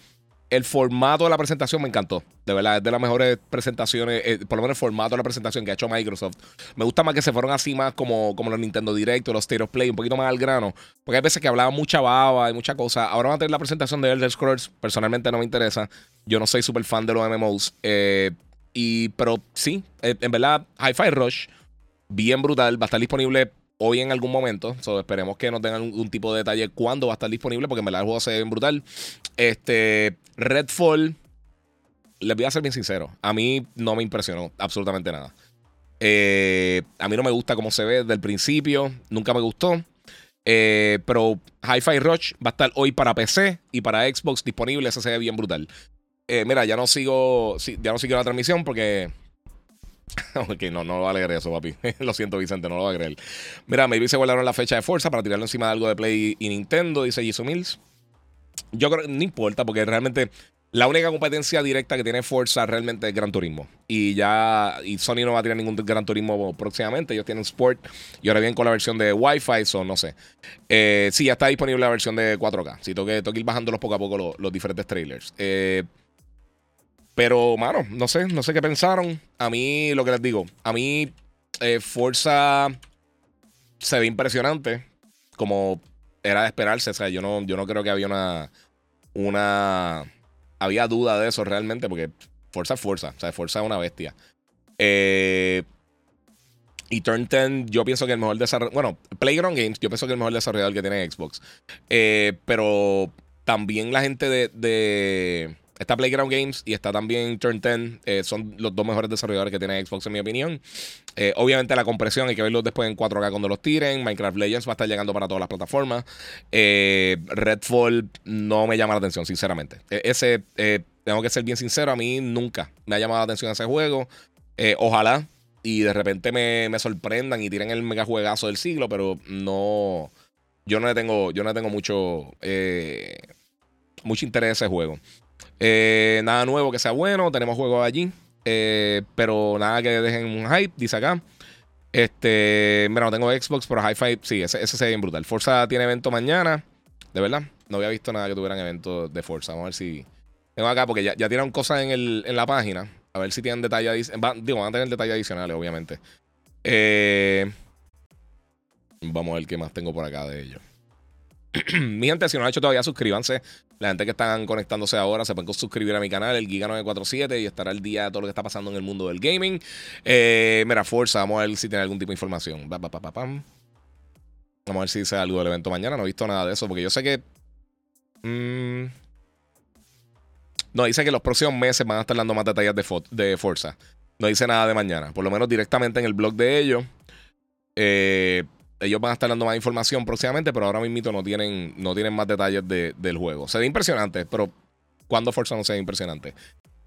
el formato de la presentación me encantó. De verdad, es de las mejores presentaciones, eh, por lo menos el formato de la presentación que ha hecho Microsoft. Me gusta más que se fueron así más como, como los Nintendo Direct o los State of Play, un poquito más al grano. Porque hay veces que hablaban mucha baba y mucha cosa. Ahora van a tener la presentación de Elder Scrolls. Personalmente no me interesa. Yo no soy súper fan de los MMOs. Eh, y, pero sí, eh, en verdad, Hi-Fi Rush, bien brutal. Va a estar disponible hoy en algún momento. Esperemos que nos tengan un, tipo de detalle cuándo va a estar disponible, porque en verdad el juego se ve brutal. Este, Redfall, les voy a ser bien sincero, a mí no me impresionó absolutamente nada. Eh, a mí no me gusta cómo se ve desde el principio, nunca me gustó. Eh, pero Hi-Fi Rush va a estar hoy para PC y para Xbox disponible. Ese se ve bien brutal. Eh, mira, ya no sigo, ya no sigo la transmisión porque ok, no, no lo va a leer eso, papi. lo siento, Vicente, no lo va a creer. Mira, maybe se guardaron la fecha de fuerza para tirarlo encima de algo de Play y Nintendo, dice Jisoo Mills. Yo creo que no importa, porque realmente la única competencia directa que tiene Forza realmente es Gran Turismo. Y ya, y Sony no va a tirar ningún Gran Turismo próximamente. Ellos tienen Sport y ahora vienen con la versión de Wi-Fi, o no sé. Eh, sí, ya está disponible la versión de 4K. Si tengo que, tengo ir bajándolos poco a poco los, los diferentes trailers. Eh, pero, mano, no sé, no sé qué pensaron. A mí, lo que les digo, a mí eh, Forza se ve impresionante, como era de esperarse. O sea, yo no, yo no creo que había una, una, había duda de eso realmente, porque Forza es Forza, o sea, Forza es una bestia. Eh, y Turn 10, yo pienso que el mejor desarrollador, bueno, Playground Games, yo pienso que el mejor desarrollador que tiene Xbox. Eh, pero también la gente de Está Playground Games y está también Turn 10. Eh, son los dos mejores desarrolladores que tiene Xbox, en mi opinión. Eh, obviamente, la compresión hay que verlo después en 4K cuando los tiren. Minecraft Legends va a estar llegando para todas las plataformas. Eh, Redfall no me llama la atención, sinceramente. E, ese, tengo que ser bien sincero, a mí nunca me ha llamado la atención ese juego. ojalá y de repente me, me, sorprendan y tiren el mega juegazo del siglo, pero no. Yo no le tengo, yo no tengo mucho, mucho interés en ese juego. Eh, nada nuevo que sea bueno, tenemos juegos allí. Eh, pero nada que dejen un hype, dice acá. Este, mira, no tengo Xbox, pero Hi-Fi, sí, ese, ese se ve bien brutal. Forza tiene evento mañana, de verdad. No había visto nada que tuvieran evento de Forza. Vamos a ver si. Tengo acá, porque ya, ya tienen cosas en, el, en la página. A ver si tienen detalles. Digo, van a tener detalles adicionales, obviamente. Eh, vamos a ver qué más tengo por acá de ellos. mi gente, si no lo han hecho todavía, suscríbanse. La gente que están conectándose ahora se pueden suscribir a mi canal, el Giga947, y estará al día de todo lo que está pasando en el mundo del gaming. Eh, mira, fuerza, vamos a ver si tiene algún tipo de información. vamos a ver si dice algo del evento mañana. No he visto nada de eso, porque yo sé que. Mm, no, dice que los próximos meses van a estar dando más detalles de, de Forza. No dice nada de mañana. Por lo menos directamente en el blog de ellos. Eh, ellos van a estar dando más información próximamente, pero ahora mismo no tienen, no tienen más detalles del juego. Se ve impresionante, pero cuando Forza no sea impresionante.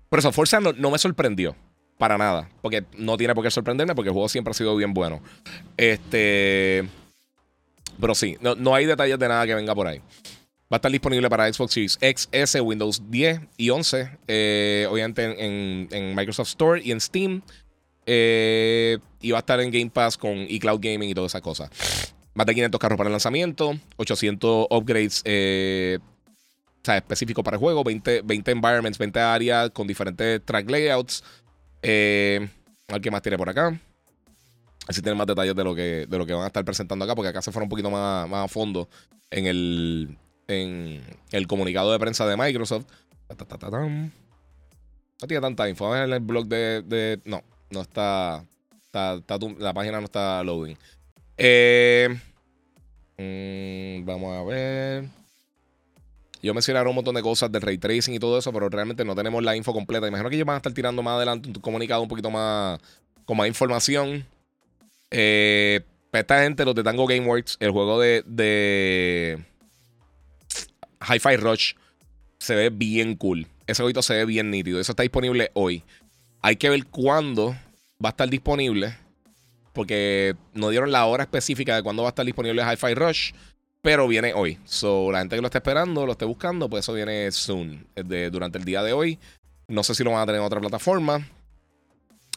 Por eso, Forza no, me sorprendió. Para nada. Porque no tiene por qué sorprenderme porque el juego siempre ha sido bien bueno. Este. Pero sí, no, hay detalles de nada que venga por ahí. Va a estar disponible para Xbox Series X, S, Windows 10 y 11. Eh, obviamente en, Microsoft Store y en Steam. Eh, y va a estar en Game Pass con eCloud Gaming y todas esas cosas. Más de 500 carros para el lanzamiento, 800 upgrades eh, o sea, específicos para el juego, 20, 20 environments, 20 áreas con diferentes track layouts. Eh, a ver qué más tiene por acá. Así tienen más detalles de lo, que, de lo que van a estar presentando acá, porque acá se fueron un poquito más, más a fondo en el, en el comunicado de prensa de Microsoft. no tiene tanta info. Ver el blog de, no, no está, la página no está loading. Eh, mm, vamos a ver. Yo mencionaron un montón de cosas del ray tracing y todo eso, pero realmente no tenemos la info completa. Imagino que ellos van a estar tirando más adelante un comunicado un poquito más con más información. Eh, esta gente, los de Tango Gameworks, el juego de, de Hi-Fi Rush se ve bien cool. Ese jueguito se ve bien nítido. Eso está disponible hoy. Hay que ver cuándo va a estar disponible porque no dieron la hora específica de cuándo va a estar disponible Hi-Fi Rush, pero viene hoy. So, la gente que lo está esperando, lo esté buscando, pues eso viene soon, durante el día de hoy. No sé si lo van a tener en otra plataforma.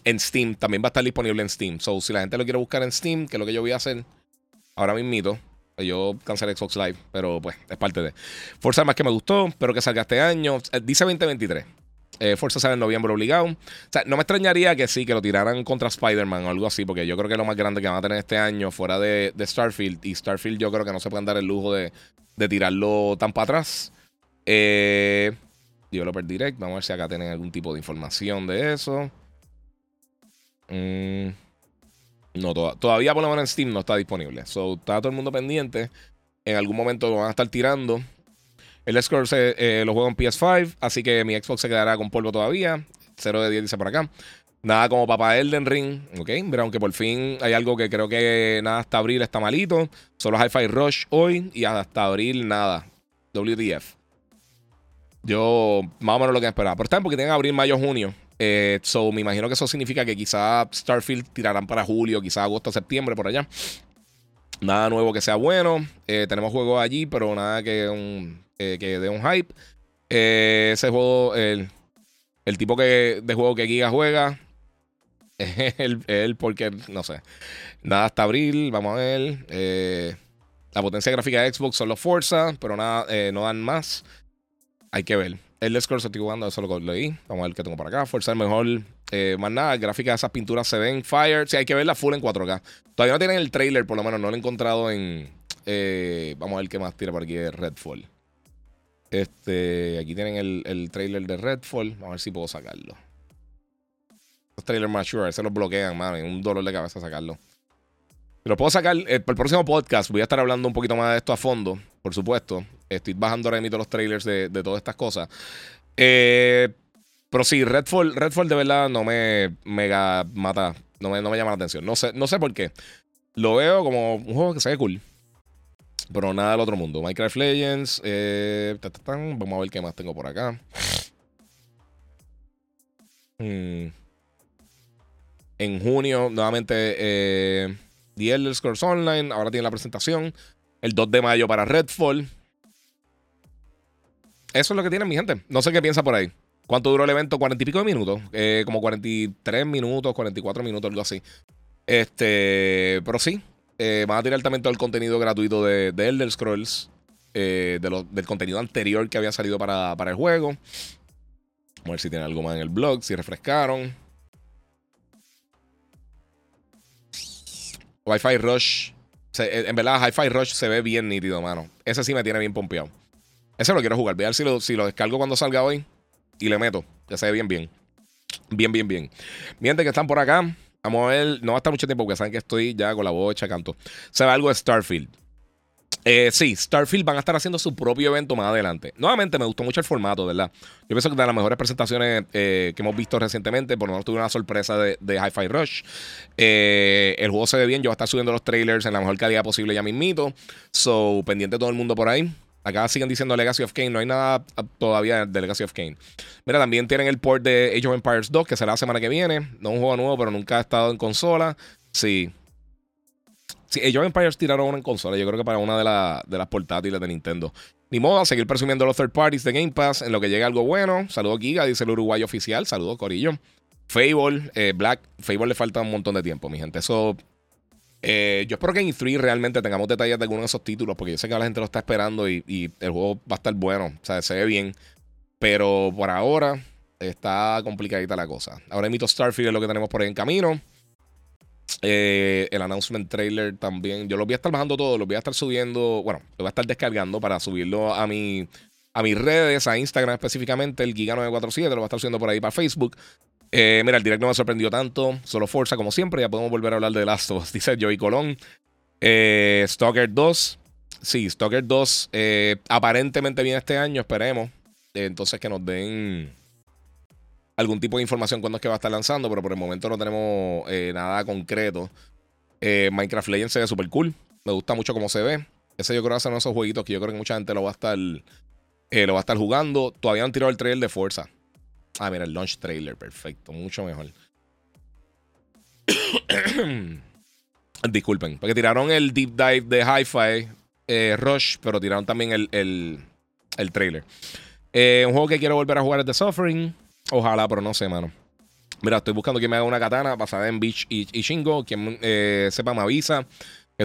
En Steam, también va a estar disponible en Steam. So, si la gente lo quiere buscar en Steam, que es lo que yo voy a hacer ahora mismito. Yo cancelé Xbox Live, pero pues es parte de. Forza más que me gustó, espero que salga este año. Eh, dice 2023. Eh, Forza sale en noviembre obligado. O sea, no me extrañaría que sí, que lo tiraran contra Spider-Man o algo así, porque yo creo que es lo más grande que van a tener este año fuera de, Starfield. Y Starfield yo creo que no se pueden dar el lujo de, tirarlo tan para atrás. Eh, Developer Direct, vamos a ver si acá tienen algún tipo de información de eso. Mm, no, todavía por lo menos en Steam no está disponible. So, está todo el mundo pendiente. En algún momento lo van a estar tirando. El Scrolls eh, lo juego en PS5, así que mi Xbox se quedará con polvo todavía. 0 de 10 dice por acá. Nada como papá Elden Ring, ok. Pero aunque por fin hay algo que creo que nada hasta abril está malito. Solo Hi-Fi Rush hoy y hasta abril nada. WDF. Yo más o menos lo que esperaba. Pero está porque tienen abril, mayo, junio. Eh, so me imagino que eso significa que quizá Starfield tirarán para julio, quizá agosto, septiembre, por allá. Nada nuevo que sea bueno. Eh, tenemos juegos allí, pero nada que un, eh, de un hype. Eh, ese juego, el, tipo que, de juego que Giga juega, es el, porque, no sé, nada hasta abril, vamos a ver. La potencia gráfica de Xbox son los Forza, pero nada, no dan más. Hay que ver. El Scrolls estoy jugando, eso lo leí. Vamos a ver qué tengo por acá. Forza es mejor. más nada, gráfica de esas pinturas se ven fire. Sí, hay que verla full en 4K. Todavía no tienen el trailer, por lo menos no lo he encontrado en. vamos a ver qué más tira por aquí de Redfall. Este, aquí tienen el, el trailer de Redfall. A ver si puedo sacarlo. Los trailers más sure, se los bloquean, mano. Un dolor de cabeza sacarlo. Lo puedo sacar eh, para el próximo podcast. Voy a estar hablando un poquito más de esto a fondo, por supuesto. Estoy bajando ahora mismo los trailers de, de todas estas cosas. Eh, pero sí, Redfall, Redfall de verdad no me mega mata. No me, no me llama la atención. No sé, no sé por qué. Lo veo como un juego que se ve cool. Pero nada del otro mundo. Minecraft Legends. Eh, Vamos a ver qué más tengo por acá. Hmm. En junio, nuevamente, eh, The Elder Scrolls Online. Ahora tiene la presentación. El 2 de mayo para Redfall. Eso es lo que tienen, mi gente. No sé qué piensa por ahí. ¿Cuánto duró el evento? 40 y pico de minutos. Eh, como 43 minutos, 44 minutos, algo así. Este, pero sí, eh, van a tirar también todo el contenido gratuito de, de Elder Scrolls. Eh, del contenido anterior que había salido para, el juego. Vamos a ver si tienen algo más en el blog, si refrescaron. Wi-Fi Rush. en verdad, Hi-Fi Rush se ve bien nítido, mano. Ese sí me tiene bien pompeado. Ese lo quiero jugar. Voy a ver si lo, si lo descargo cuando salga hoy. Y le meto. Ya se ve bien, bien. Bien, bien, bien. Miente que están por acá. Vamos a ver, no va a estar mucho tiempo porque saben que estoy ya con la bocha, canto. Se ve algo de Starfield. Eh, sí, Starfield van a estar haciendo su propio evento más adelante. Nuevamente me gustó mucho el formato, ¿verdad? Yo pienso que de las mejores presentaciones eh, que hemos visto recientemente, por lo menos tuve una sorpresa de, de Hi-Fi Rush. Eh, el juego se ve bien, yo voy a estar subiendo los trailers en la mejor calidad posible ya mismito. So, pendiente todo el mundo por ahí. Acá siguen diciendo Legacy of Kane. No hay nada todavía de Legacy of Kane. Mira, también tienen el port de Age of Empires 2, que será la semana que viene. No un juego nuevo, pero nunca ha estado en consola. Sí. Sí, of Empires tiraron una en consola. Yo creo que para una de, de las portátiles de Nintendo. Ni modo, a seguir presumiendo los third parties de Game Pass en lo que llega algo bueno. Saludos Giga, dice el Uruguay oficial. Saludos Corillo. Fable, eh, Black, Fable le falta un montón de tiempo, mi gente. Eso. Eh, yo espero que en E3 realmente tengamos detalles de algunos de esos títulos, porque yo sé que la gente lo está esperando y, y el juego va a estar bueno. O sea, se ve bien. Pero por ahora está complicadita la cosa. Ahora mito Starfield es lo que tenemos por ahí en camino. Eh, el announcement trailer también. Yo lo voy a estar bajando todo, lo voy a estar subiendo. Bueno, lo voy a estar descargando para subirlo a mi. A mis redes, a Instagram específicamente, el Giga947, lo voy a estar subiendo por ahí para Facebook. Eh, mira, el directo no me sorprendió tanto. Solo Forza, como siempre. Ya podemos volver a hablar de Last of Us, dice Joey Colón. Eh, Stalker 2. Sí, Stalker 2 aparentemente viene este año, esperemos. entonces que nos den algún tipo de información cuando es que va a estar lanzando, pero por el momento no tenemos eh, nada concreto. Eh, Minecraft Legends se ve súper cool. Me gusta mucho cómo se ve. Ese yo creo que de esos jueguitos que yo creo que mucha gente lo va a estar, eh, lo va a estar jugando. Todavía no han tirado el trailer de Forza. Ah, mira, el launch trailer. Perfecto. Mucho mejor. Disculpen. Porque tiraron el deep dive de Hi-Fi Rush, pero tiraron también el, el, el trailer. un juego que quiero volver a jugar es The Suffering. Ojalá, pero no sé, mano. Mira, estoy buscando que me haga una katana basada en Beach y, Shingo. Quien eh, sepa me avisa.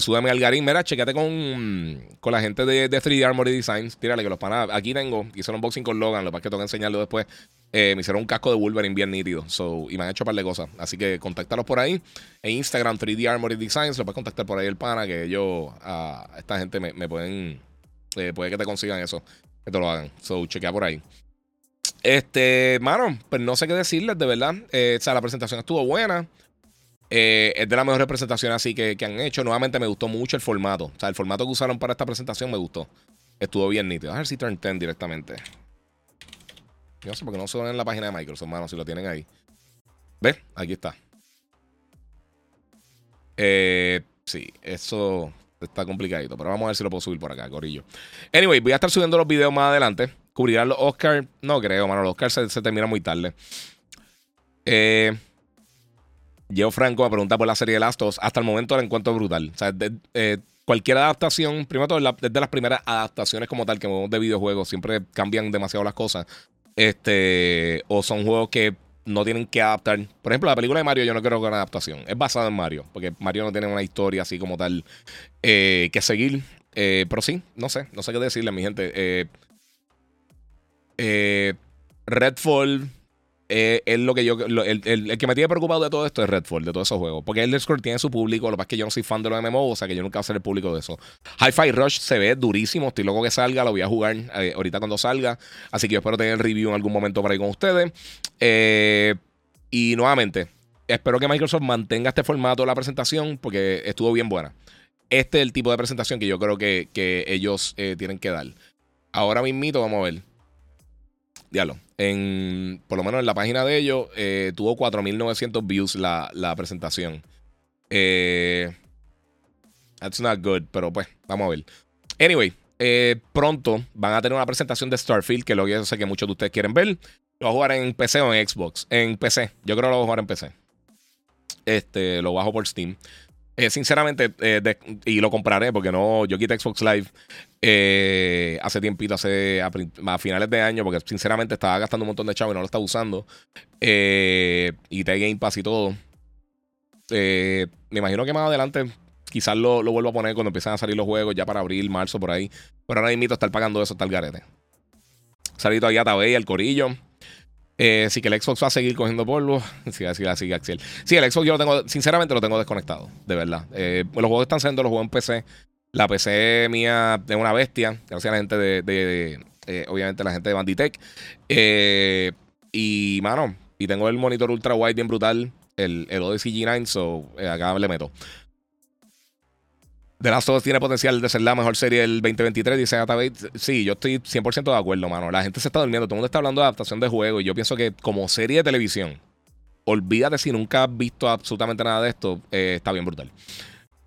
Súbeme al Garín. Mira, checate con, con la gente de, 3D Armory Designs. Tírale que los panas. Aquí tengo. Hice un unboxing con Logan. Lo que pasa que tengo que enseñarlo después. Eh, me hicieron un casco de Wolverine bien nítido. So, y me han hecho un par de cosas. Así que contáctalos por ahí. En Instagram, 3D Armory Designs. Lo puedes contactar por ahí el pana. Que ellos, esta gente me, pueden. Eh, puede que te consigan eso. Que te lo hagan. So, chequea por ahí. Este, mano, pues no sé qué decirles, de verdad. Eh, o sea, la presentación estuvo buena. Eh, es de las mejores presentaciones así que, han hecho. Nuevamente me gustó mucho el formato. O sea, el formato que usaron para esta presentación me gustó. Estuvo bien nítido. A ver si turn 10 directamente. Yo no sé por qué no se en la página de Microsoft, mano, si lo tienen ahí. ¿Ves? Aquí está. Eh, sí, eso está complicadito. Pero vamos a ver si lo puedo subir por acá, Corillo. Anyway, voy a estar subiendo los videos más adelante. ¿Cubrirán los Oscars? No creo, mano. Los Oscars se, se terminan muy tarde. Eh, Franco me pregunta por la serie de Last of Us. Hasta el momento la encuentro brutal. O sea, eh, cualquier adaptación, primero todo, desde las primeras adaptaciones como tal que vemos de videojuegos, siempre cambian demasiado las cosas. Este, o son juegos que no tienen que adaptar. Por ejemplo, la película de Mario yo no creo que una adaptación. Es basada en Mario, porque Mario no tiene una historia así como tal eh, que seguir. Eh, pero sí, no sé, no sé qué decirle, mi gente. Eh, eh, Redfall eh, es lo que yo. el, que me tiene preocupado de todo esto es Redfall, de todos esos juegos. Porque el Scroll tiene su público. Lo que es que yo no soy fan de los MMO, o sea que yo nunca voy a ser el público de eso. Hi-Fi Rush se ve durísimo. Estoy loco que salga. Lo voy a jugar eh, ahorita cuando salga. Así que yo espero tener el review en algún momento por ahí con ustedes. Y nuevamente, espero que Microsoft mantenga este formato de la presentación porque estuvo bien buena. Este es el tipo de presentación que yo creo que, que ellos tienen que dar. Ahora mismito, vamos a ver. Diablo. En, por lo menos en la página de ellos, eh, tuvo 4.900 views la, presentación. Eh, that's not good, pero pues, vamos a ver. Anyway, eh, pronto van a tener una presentación de Starfield, que lo que yo sé que muchos de ustedes quieren ver. Lo voy a jugar en PC o en Xbox. En PC. Yo creo que lo voy a jugar en PC. Este, lo bajo por Steam. Eh, sinceramente, eh, y lo compraré porque no, yo quité Xbox Live eh, hace tiempito, hace a, finales de año, porque sinceramente estaba gastando un montón de chavo y no lo estaba usando. y de Game Pass y todo. me imagino que más adelante quizás lo, lo vuelvo a poner cuando empiezan a salir los juegos, ya para abril, marzo, por ahí. Pero ahora invito estar pagando eso el garete. Salito ahí a Tabey, el Corillo. Eh, sí, que el Xbox va a seguir cogiendo polvo. Sí, así, así, Axel. Sí, el Xbox yo lo tengo, sinceramente lo tengo desconectado, de verdad. Eh, los juegos están saliendo, los juegos en PC. La PC mía es una bestia, gracias a la gente de, eh, obviamente la gente de Banditech. y, mano, y tengo el monitor ultra wide bien brutal, el, el Odyssey G9, so acá le meto. The Last of Us tiene potencial de ser la mejor serie del 2023, dice Bates. Sí, yo estoy 100% de acuerdo, mano. La gente se está durmiendo, todo el mundo está hablando de adaptación de juego y yo pienso que como serie de televisión, olvídate si nunca has visto absolutamente nada de esto, eh, está bien brutal.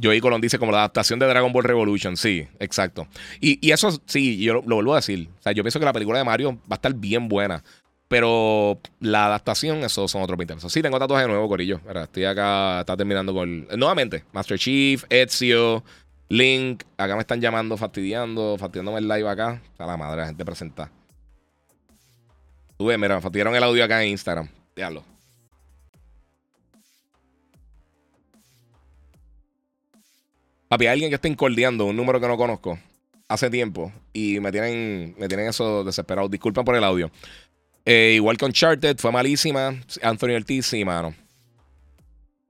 Joey Colón dice como la adaptación de Dragon Ball Revolution. Sí, exacto. Y, eso, sí, yo lo, vuelvo a decir. O sea, yo pienso que la película de Mario va a estar bien buena. Pero la adaptación, eso son otros 20 pesos. Sí, tengo tatuajes de nuevo, Corillo. Estoy acá, está terminando con. Nuevamente, Master Chief, Ezio, Link. Acá me están llamando, fastidiando, fastidiándome el live acá. A la madre, la gente presenta. Tú ves, mira, fastidiaron el audio acá en Instagram. Déjalo. Papi, alguien que está incordiando un número que no conozco hace tiempo y me tienen, me tienen eso desesperado. Disculpen por el audio. Eh, igual que Uncharted, fue malísima. Anthony Ortiz, sí, mano.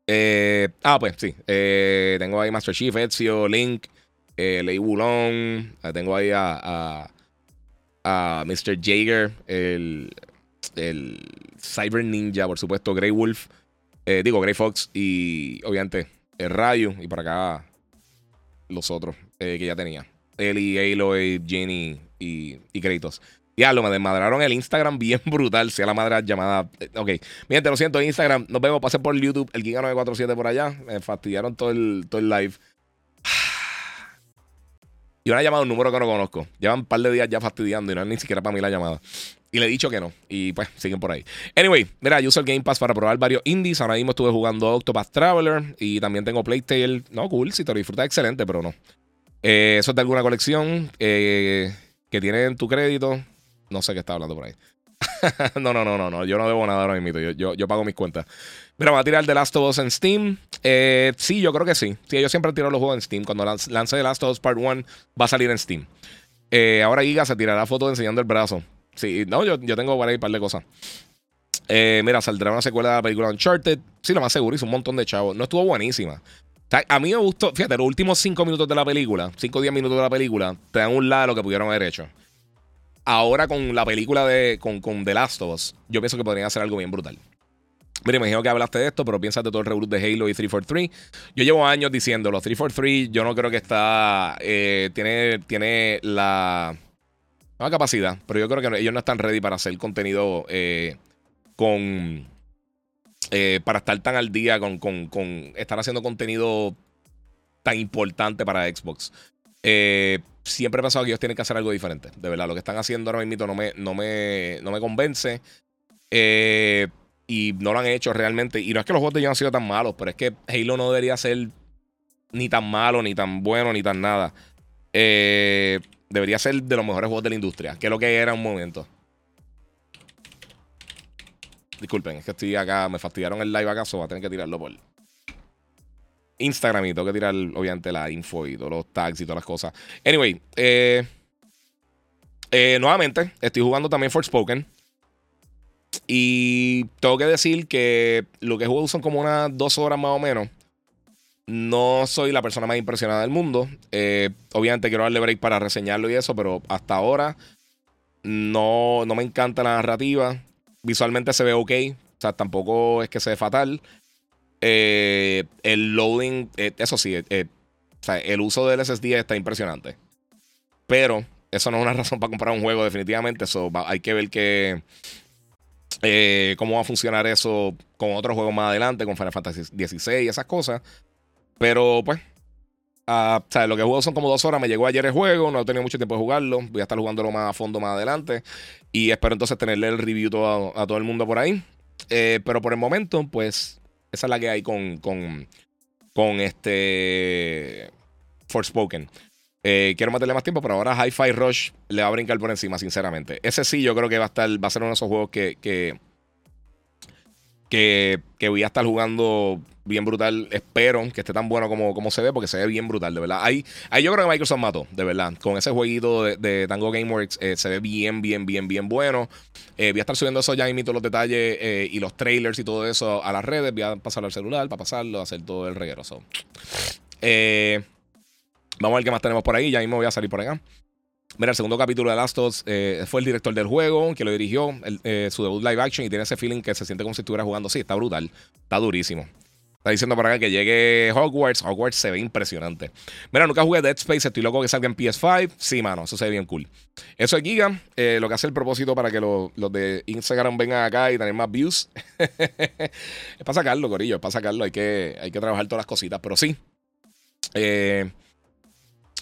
Eh, ah, pues sí. Eh, tengo ahí Master Chief, Ezio, Link, Lei Wulong. tengo ahí a, a, Mr. Jaeger, el, el Cyber Ninja, por supuesto, Grey Wolf. digo, Grey Fox y obviamente el Rayo. Y por acá los otros que ya tenía. Eli, Aloy, Jenny y, y Kratos. Lo me desmadraron el Instagram bien brutal. Sea la madre llamada. Eh, ok. Mi lo siento, Instagram. Nos vemos. Pasé por YouTube. El Giga 947 por allá. Me fastidiaron todo el, todo el live. Y una llamada un número que no conozco. Llevan un par de días ya fastidiando y no es ni siquiera para mí la llamada. Y le he dicho que no. Y pues siguen por ahí. Anyway, mira, yo uso el Game Pass para probar varios indies. Ahora mismo estuve jugando Octopath Traveler. Y también tengo Playtale. No, cool. Si te lo disfrutas, excelente, pero no. Eh, eso es de alguna colección eh, que tiene en tu crédito. No sé qué está hablando por ahí. no, no, no, no, no. Yo no debo nada ahora mismo. Yo, yo, yo pago mis cuentas. Mira, va a tirar The Last of Us en Steam. Eh, sí, yo creo que sí. Sí, yo siempre tiro los juegos en Steam. Cuando lance The Last of Us Part 1, va a salir en Steam. Eh, ahora Giga se tirará foto enseñando el brazo. Sí, no, yo, tengo por ahí un par de cosas. Eh, mira, saldrá una secuela de la película Uncharted. Sí, lo más seguro, hizo un montón de chavos. No estuvo buenísima. A mí me gustó, fíjate, los últimos 5 minutos de la película, 5 o 10 minutos de la película, te dan un lado de lo que pudieron haber hecho ahora con la película de con, con The Last of Us, yo pienso que podrían hacer algo bien brutal. Mira, imagino que hablaste de esto, pero piensas de todo el reboot de Halo y 343. Yo llevo años diciéndolo. 343, yo no creo que está. Eh, tiene, tiene la. Capacidad, pero yo creo que ellos no están ready para hacer contenido eh, con. Eh, para estar tan al día con, con, con estar haciendo contenido tan importante para Xbox. Eh, siempre he pensado que ellos tienen que hacer algo diferente. De verdad, lo que están haciendo ahora mismo no me, no me, no me convence. Eh, y no lo han hecho realmente. Y no es que los juegos de ellos han sido tan malos, pero es que Halo no debería ser ni tan malo, ni tan bueno, ni tan nada. Eh, debería ser de los mejores juegos de la industria, que es lo que era un momento. Disculpen, es que estoy acá, me fastidiaron el live acá, so va a tener que tirarlo por. Instagram y tengo que tirar, obviamente, la info y todos los tags y todas las cosas. Anyway, eh, eh, nuevamente, estoy jugando también Forspoken. Y tengo que decir que lo que juego son como unas dos horas más o menos. No soy la persona más impresionada del mundo. Eh, obviamente quiero darle break para reseñarlo y eso, pero hasta ahora no, no me encanta la narrativa. Visualmente se ve ok. O sea, tampoco es que se ve fatal. Eh, el loading, eh, eso sí, eh, el uso del SSD está impresionante. Pero eso no es una razón para comprar un juego, definitivamente. Eso hay que ver cómo va a funcionar eso con otros juegos más adelante, con Final Fantasy XVI y esas cosas. Pero pues, uh, lo que juego son como dos horas. Me llegó ayer el juego, no he tenido mucho tiempo de jugarlo. Voy a estar jugándolo más a fondo más adelante. Y espero entonces tenerle el review a todo el mundo por ahí. pero por el momento, pues esa es la que hay con, con, con este Forspoken. Eh, quiero meterle más tiempo, pero ahora Hi-Fi Rush le va a brincar por encima, sinceramente. Ese sí, yo creo que va a estar, va a ser uno de esos juegos que, que, que, voy a estar jugando bien brutal. Espero que esté tan bueno como, como se ve, porque se ve bien brutal, de verdad. Ahí, ahí yo creo que Microsoft mató, de verdad. Con ese jueguito de, Tango Gameworks eh, se ve bien, bien, bien, bien bueno. Eh, voy a estar subiendo eso ya imito los detalles eh, y los trailers y todo eso a las redes. Voy a pasarlo al celular para pasarlo, hacer todo el reguero. vamos a ver qué más tenemos por ahí. Ya mismo voy a salir por acá. Mira, el segundo capítulo de Last of Us eh, fue el director del juego que lo dirigió, eh, su debut live action y tiene ese feeling que se siente como si estuviera jugando. Sí, está brutal, está durísimo. Está diciendo para acá que llegue Hogwarts. Hogwarts se ve impresionante. Mira, nunca jugué Dead Space. Estoy loco que salga en PS5. Sí, mano, eso se ve bien cool. Eso es Giga. Eh, lo que hace el propósito para que los, de Instagram vengan acá y tener más views. es para sacarlo, Corillo. Es para sacarlo. Hay que, hay que trabajar todas las cositas. Pero sí, Eh,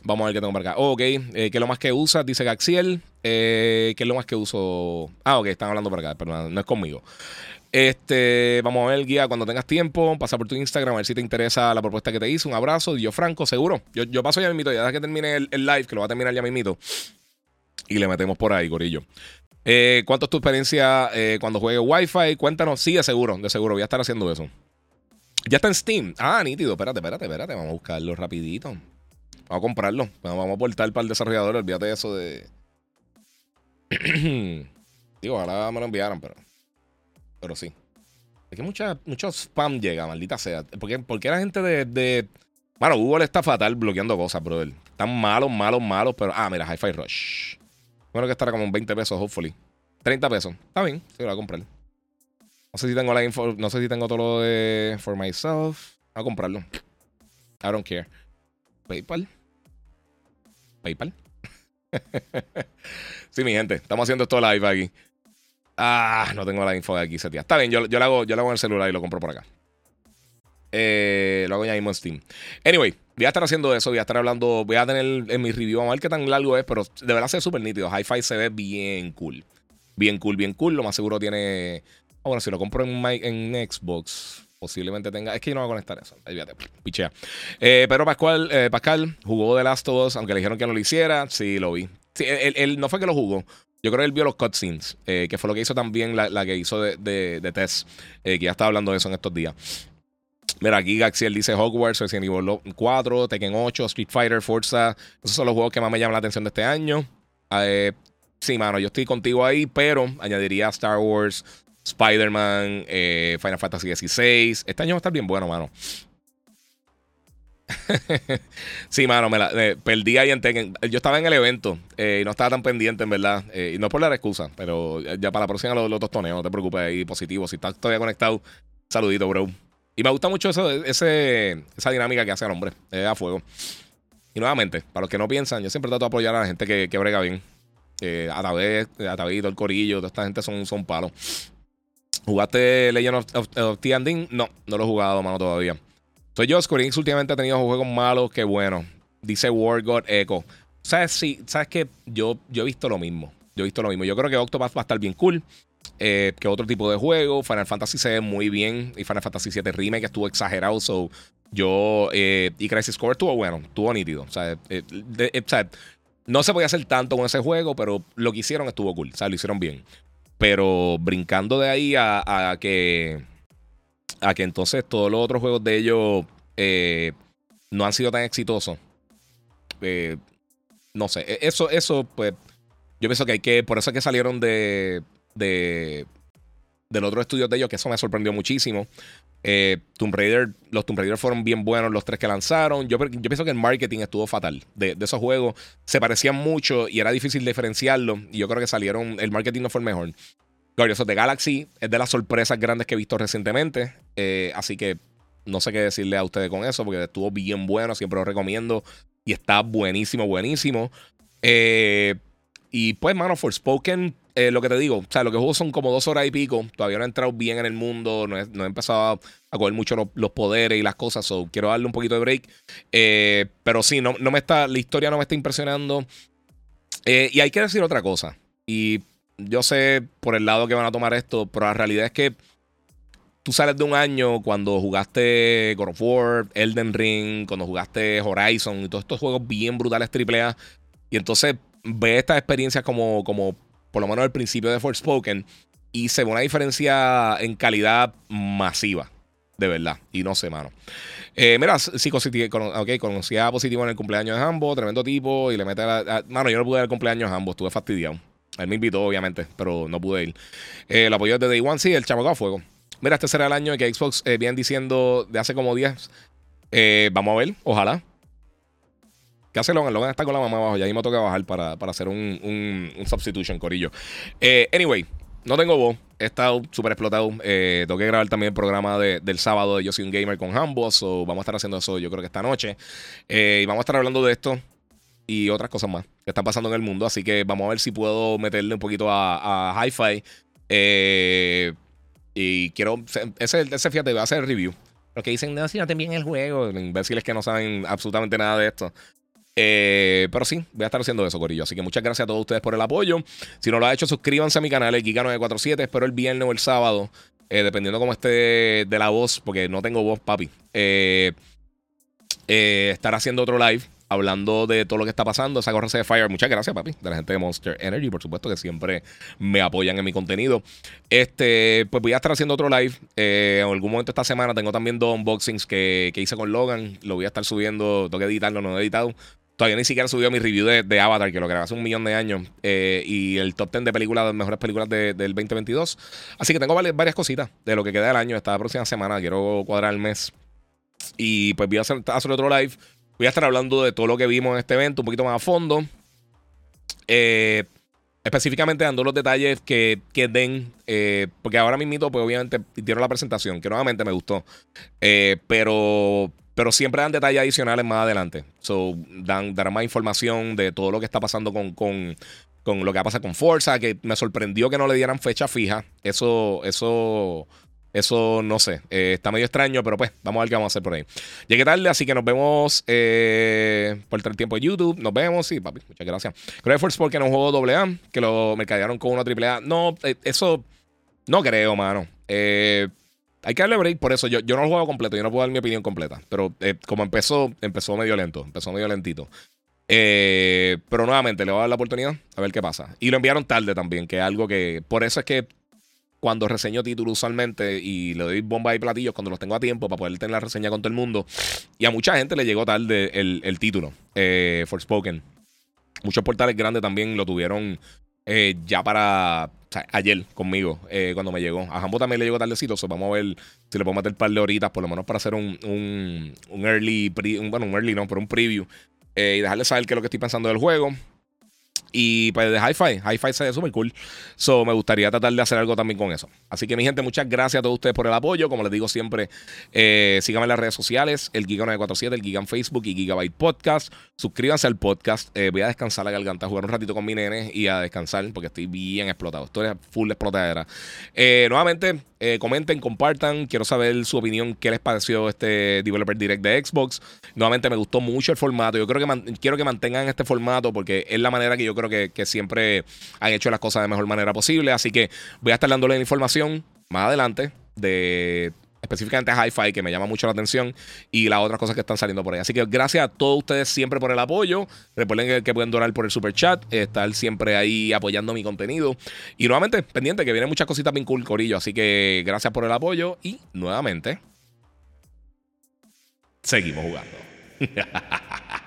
vamos a ver qué tengo por acá. Oh, ok, eh, ¿qué es lo más que usas? Dice Gaxiel. ¿Qué es lo más que uso? Ah, ok, están hablando por acá, pero no es conmigo. Este, vamos a ver, guía, cuando tengas tiempo, pasa por tu Instagram a ver si te interesa la propuesta que te hice. Un abrazo, yo Franco, seguro. Yo, paso ya mi mito, ya que termine el, live, que lo va a terminar ya mi mito. Y le metemos por ahí, gorillo. Eh, ¿Cuánto es tu experiencia eh, cuando juegues Wi-Fi? Cuéntanos. Sí, de seguro, de seguro. Voy a estar haciendo eso. Ya está en Steam. Ah, nítido. Espérate, espérate, espérate. Vamos a buscarlo rapidito. Vamos a comprarlo. Vamos a aportar para el desarrollador. Olvídate de eso de... Digo, ojalá me lo enviaran, pero... Pero sí. Es que mucha, mucho spam llega, maldita sea. Porque, porque la gente de, Bueno, Google está fatal bloqueando cosas, brother. Están malos, malos, malos, pero. Ah, mira, Hi-Fi Rush. Bueno, que estará como en 20 pesos, hopefully. 30 pesos. Está bien, sí, lo voy a comprar. No sé si tengo la info, no sé si tengo todo lo de For Myself. Voy a comprarlo. I don't care. PayPal. PayPal. sí, mi gente, estamos haciendo esto live aquí. Ah, no tengo la info de aquí, tía. Está bien, yo, yo, lo hago, yo lo hago en el celular y lo compro por acá. Eh, lo hago ya mismo en Steam. Anyway, voy a estar haciendo eso, voy a estar hablando, voy a tener en mi review, vamos a ver qué tan largo es, pero de verdad se ve súper nítido. Hi-Fi se ve bien cool. Bien cool, bien cool. Lo más seguro tiene... Ah, bueno, si lo compro en, en Xbox, posiblemente tenga... Es que yo no voy a conectar eso. Ahí fíjate, pichea. Eh, pero Pascual, eh, Pascal jugó The Last of Us, aunque le dijeron que no lo hiciera. Sí, lo vi. Sí, él no fue que lo jugó. Yo creo que él vio los cutscenes, eh, que fue lo que hizo también la, que hizo de, de, Tess, eh, que ya estaba hablando de eso en estos días. Mira, aquí Gaxiel dice Hogwarts, Resident Evil 4, Tekken 8, Street Fighter, Forza. Esos son los juegos que más me llaman la atención de este año. Eh, sí, mano, yo estoy contigo ahí, pero añadiría Star Wars, Spider-Man, Final Fantasy XVI. Este año va a estar bien bueno, mano. sí, mano, me la perdí ahí en Tekken. Yo estaba en el evento eh, y no estaba tan pendiente, en verdad. Eh, y no por la excusa, pero ya para la próxima los, toneos, no te preocupes ahí, positivo. Si estás todavía conectado, saludito, bro. Y me gusta mucho eso, esa dinámica que hace el hombre, eh, a fuego. Y nuevamente, para los que no piensan, yo siempre trato de apoyar a la gente que, que brega bien. a través, a través el corillo, toda esta gente son, palos. ¿Jugaste Legend of, of, of No, no lo he jugado, mano, todavía. Soy yo, Square últimamente ha tenido juegos malos que bueno. Dice War God Echo. ¿Sabes? Sí, sabes que yo, yo he visto lo mismo. Yo he visto lo mismo. Yo creo que Octopath va a estar bien cool. Eh, que otro tipo de juego. Final Fantasy se ve muy bien. Y Final Fantasy VII Remake estuvo exagerado. So, yo. Eh, y Crisis Core estuvo bueno. Estuvo nítido. Eh, o sea, no se podía hacer tanto con ese juego. Pero lo que hicieron estuvo cool. O sea, lo hicieron bien. Pero brincando de ahí a que a que entonces todos los otros juegos de ellos eh, no han sido tan exitosos. Eh, no sé, e-, eso, eso, pues, yo pienso que hay que, por eso es que salieron de, de del otro estudio de ellos, que eso me sorprendió muchísimo. Eh, Tomb Raider, los Tomb Raider fueron bien buenos, los tres que lanzaron. Yo, yo pienso que el marketing estuvo fatal de, esos juegos. Se parecían mucho y era difícil diferenciarlo. Y yo creo que salieron, el marketing no fue el mejor. Guardians of the Galaxy es de las sorpresas grandes que he visto recientemente. Eh, así que no sé qué decirle a ustedes con eso, porque estuvo bien bueno, siempre lo recomiendo. Y está buenísimo, buenísimo. Eh, y pues, mano, Forspoken, eh, lo que te digo, o sea, lo que juego son como dos horas y pico. Todavía no he entrado bien en el mundo, no he, empezado a, coger mucho los, poderes y las cosas. So, quiero darle un poquito de break. Eh, pero sí, no, no me está, la historia no me está impresionando. y hay que decir otra cosa. Y yo sé por el lado que van a tomar esto, pero la realidad es que tú sales de un año cuando jugaste God of War, Elden Ring, cuando jugaste Horizon y todos estos juegos bien brutales AAA. Y entonces ves estas experiencias como, como por lo menos al principio de Forspoken y se ve una diferencia en calidad masiva. De verdad. Y no sé, mano. Eh, mira, sí, okay, conocía positivo en el cumpleaños de Hambo, tremendo tipo, y le mete a, Mano, yo no pude dar el cumpleaños de Hambo, estuve fastidiado. Él me invitó, obviamente, pero no pude ir. Eh, el apoyo de Day One, sí, el chamaco a fuego. Mira, este será el año que Xbox eh, viene diciendo de hace como 10. Eh, vamos a ver, ojalá. ¿Qué hace Logan? Logan está con la mamá abajo. Ya ahí me toca bajar para, hacer un, un, substitution, corillo. anyway, no tengo voz. He estado súper explotado. tengo que grabar también el programa del sábado de Yo Soy un Gamer con Hambo. So vamos a estar haciendo eso yo creo que esta noche. y vamos a estar hablando de esto y otras cosas más que están pasando en el mundo. Así que vamos a ver si puedo meterle un poquito a, Hi-Fi. Eh, y quiero. Ese, ese fíjate, voy a hacer el review. Los que dicen, no, si no te bien el juego. Imbéciles que no saben absolutamente nada de esto. Eh, pero sí, voy a estar haciendo eso, Corillo. Así que muchas gracias a todos ustedes por el apoyo. Si no lo ha hecho, suscríbanse a mi canal, el Giga947. Espero el viernes o el sábado, eh, dependiendo cómo esté de la voz, porque no tengo voz, papi. Eh, estar haciendo otro live hablando de todo lo que está pasando. Esa correza de Fire. Muchas gracias, papi. De la gente de Monster Energy, por supuesto, que siempre me apoyan en mi contenido. Este, pues voy a estar haciendo otro live. Eh, en algún momento esta semana tengo también dos unboxings que, hice con Logan. Lo voy a estar subiendo. Tengo que editarlo, no he editado. Todavía ni siquiera subido mi review de, Avatar, que lo grabé hace un millón de años. Eh, y el top 10 de películas, de mejores películas del 2022. Así que tengo varias cositas de lo que queda del año. Esta próxima semana quiero cuadrar el mes. Y pues voy a hacer, hacer otro live Voy a estar hablando de todo lo que vimos en este evento un poquito más a fondo. Eh, específicamente dando los detalles que, que den. Eh, porque ahora mismo, pues obviamente dieron la presentación, que nuevamente me gustó. Eh, pero, pero siempre dan detalles adicionales más adelante. So, dan, darán más información de todo lo que está pasando con, con, con lo que va a pasar con Forza. Que me sorprendió que no le dieran fecha fija. Eso, eso eso no sé. Eh, está medio extraño, pero pues vamos a ver qué vamos a hacer por ahí. Llegué tarde, así que nos vemos eh, por el tiempo de YouTube. Nos vemos. Sí, papi, muchas gracias. Creo que porque no jugó AA, que lo mercadearon con una AAA. No, eh, eso no creo, mano. hay que darle break por eso. Yo, yo no lo juego completo, yo no puedo dar mi opinión completa. Pero como empezó, empezó medio lento, empezó medio lentito. pero nuevamente le voy a dar la oportunidad a ver qué pasa. Y lo enviaron tarde también, que es algo que. Por eso es que cuando reseño títulos usualmente y le doy bomba y platillos cuando los tengo a tiempo para poder tener la reseña con todo el mundo. Y a mucha gente le llegó tarde el, el título, eh, Forspoken. Muchos portales grandes también lo tuvieron eh, ya para ayer conmigo eh, cuando me llegó. A Jambo también le llegó tardecito, vamos a ver si le puedo meter un par de horitas, por lo menos para hacer un, un, early, bueno, un early no, pero un preview y dejarle saber qué es lo que estoy pensando del juego. Y pues de Hi-Fi, Hi-Fi se ve súper cool. So me gustaría tratar de hacer algo también con eso. Así que mi gente, muchas gracias a todos ustedes por el apoyo. Como les digo siempre, eh, síganme en las redes sociales, el Giga 947, el Giga en Facebook y Gigabyte Podcast. Suscríbanse al podcast. Eh, voy a descansar la garganta, jugar un ratito con mi nene y a descansar porque estoy bien explotado. Estoy full explotadera. Eh, nuevamente, eh, comenten, compartan. Quiero saber su opinión, qué les pareció este Developer Direct de Xbox. Nuevamente me gustó mucho el formato. Yo creo que quiero que mantengan este formato porque es la manera que yo creo que, que, siempre han hecho las cosas de mejor manera posible. Así que voy a estar dándole la información más adelante de específicamente Hi-Fi, que me llama mucho la atención, y las otras cosas que están saliendo por ahí. Así que gracias a todos ustedes siempre por el apoyo. Recuerden que, pueden donar por el super chat, estar siempre ahí apoyando mi contenido. Y nuevamente, pendiente, que vienen muchas cositas bien cool, Corillo. Así que gracias por el apoyo y nuevamente, seguimos jugando.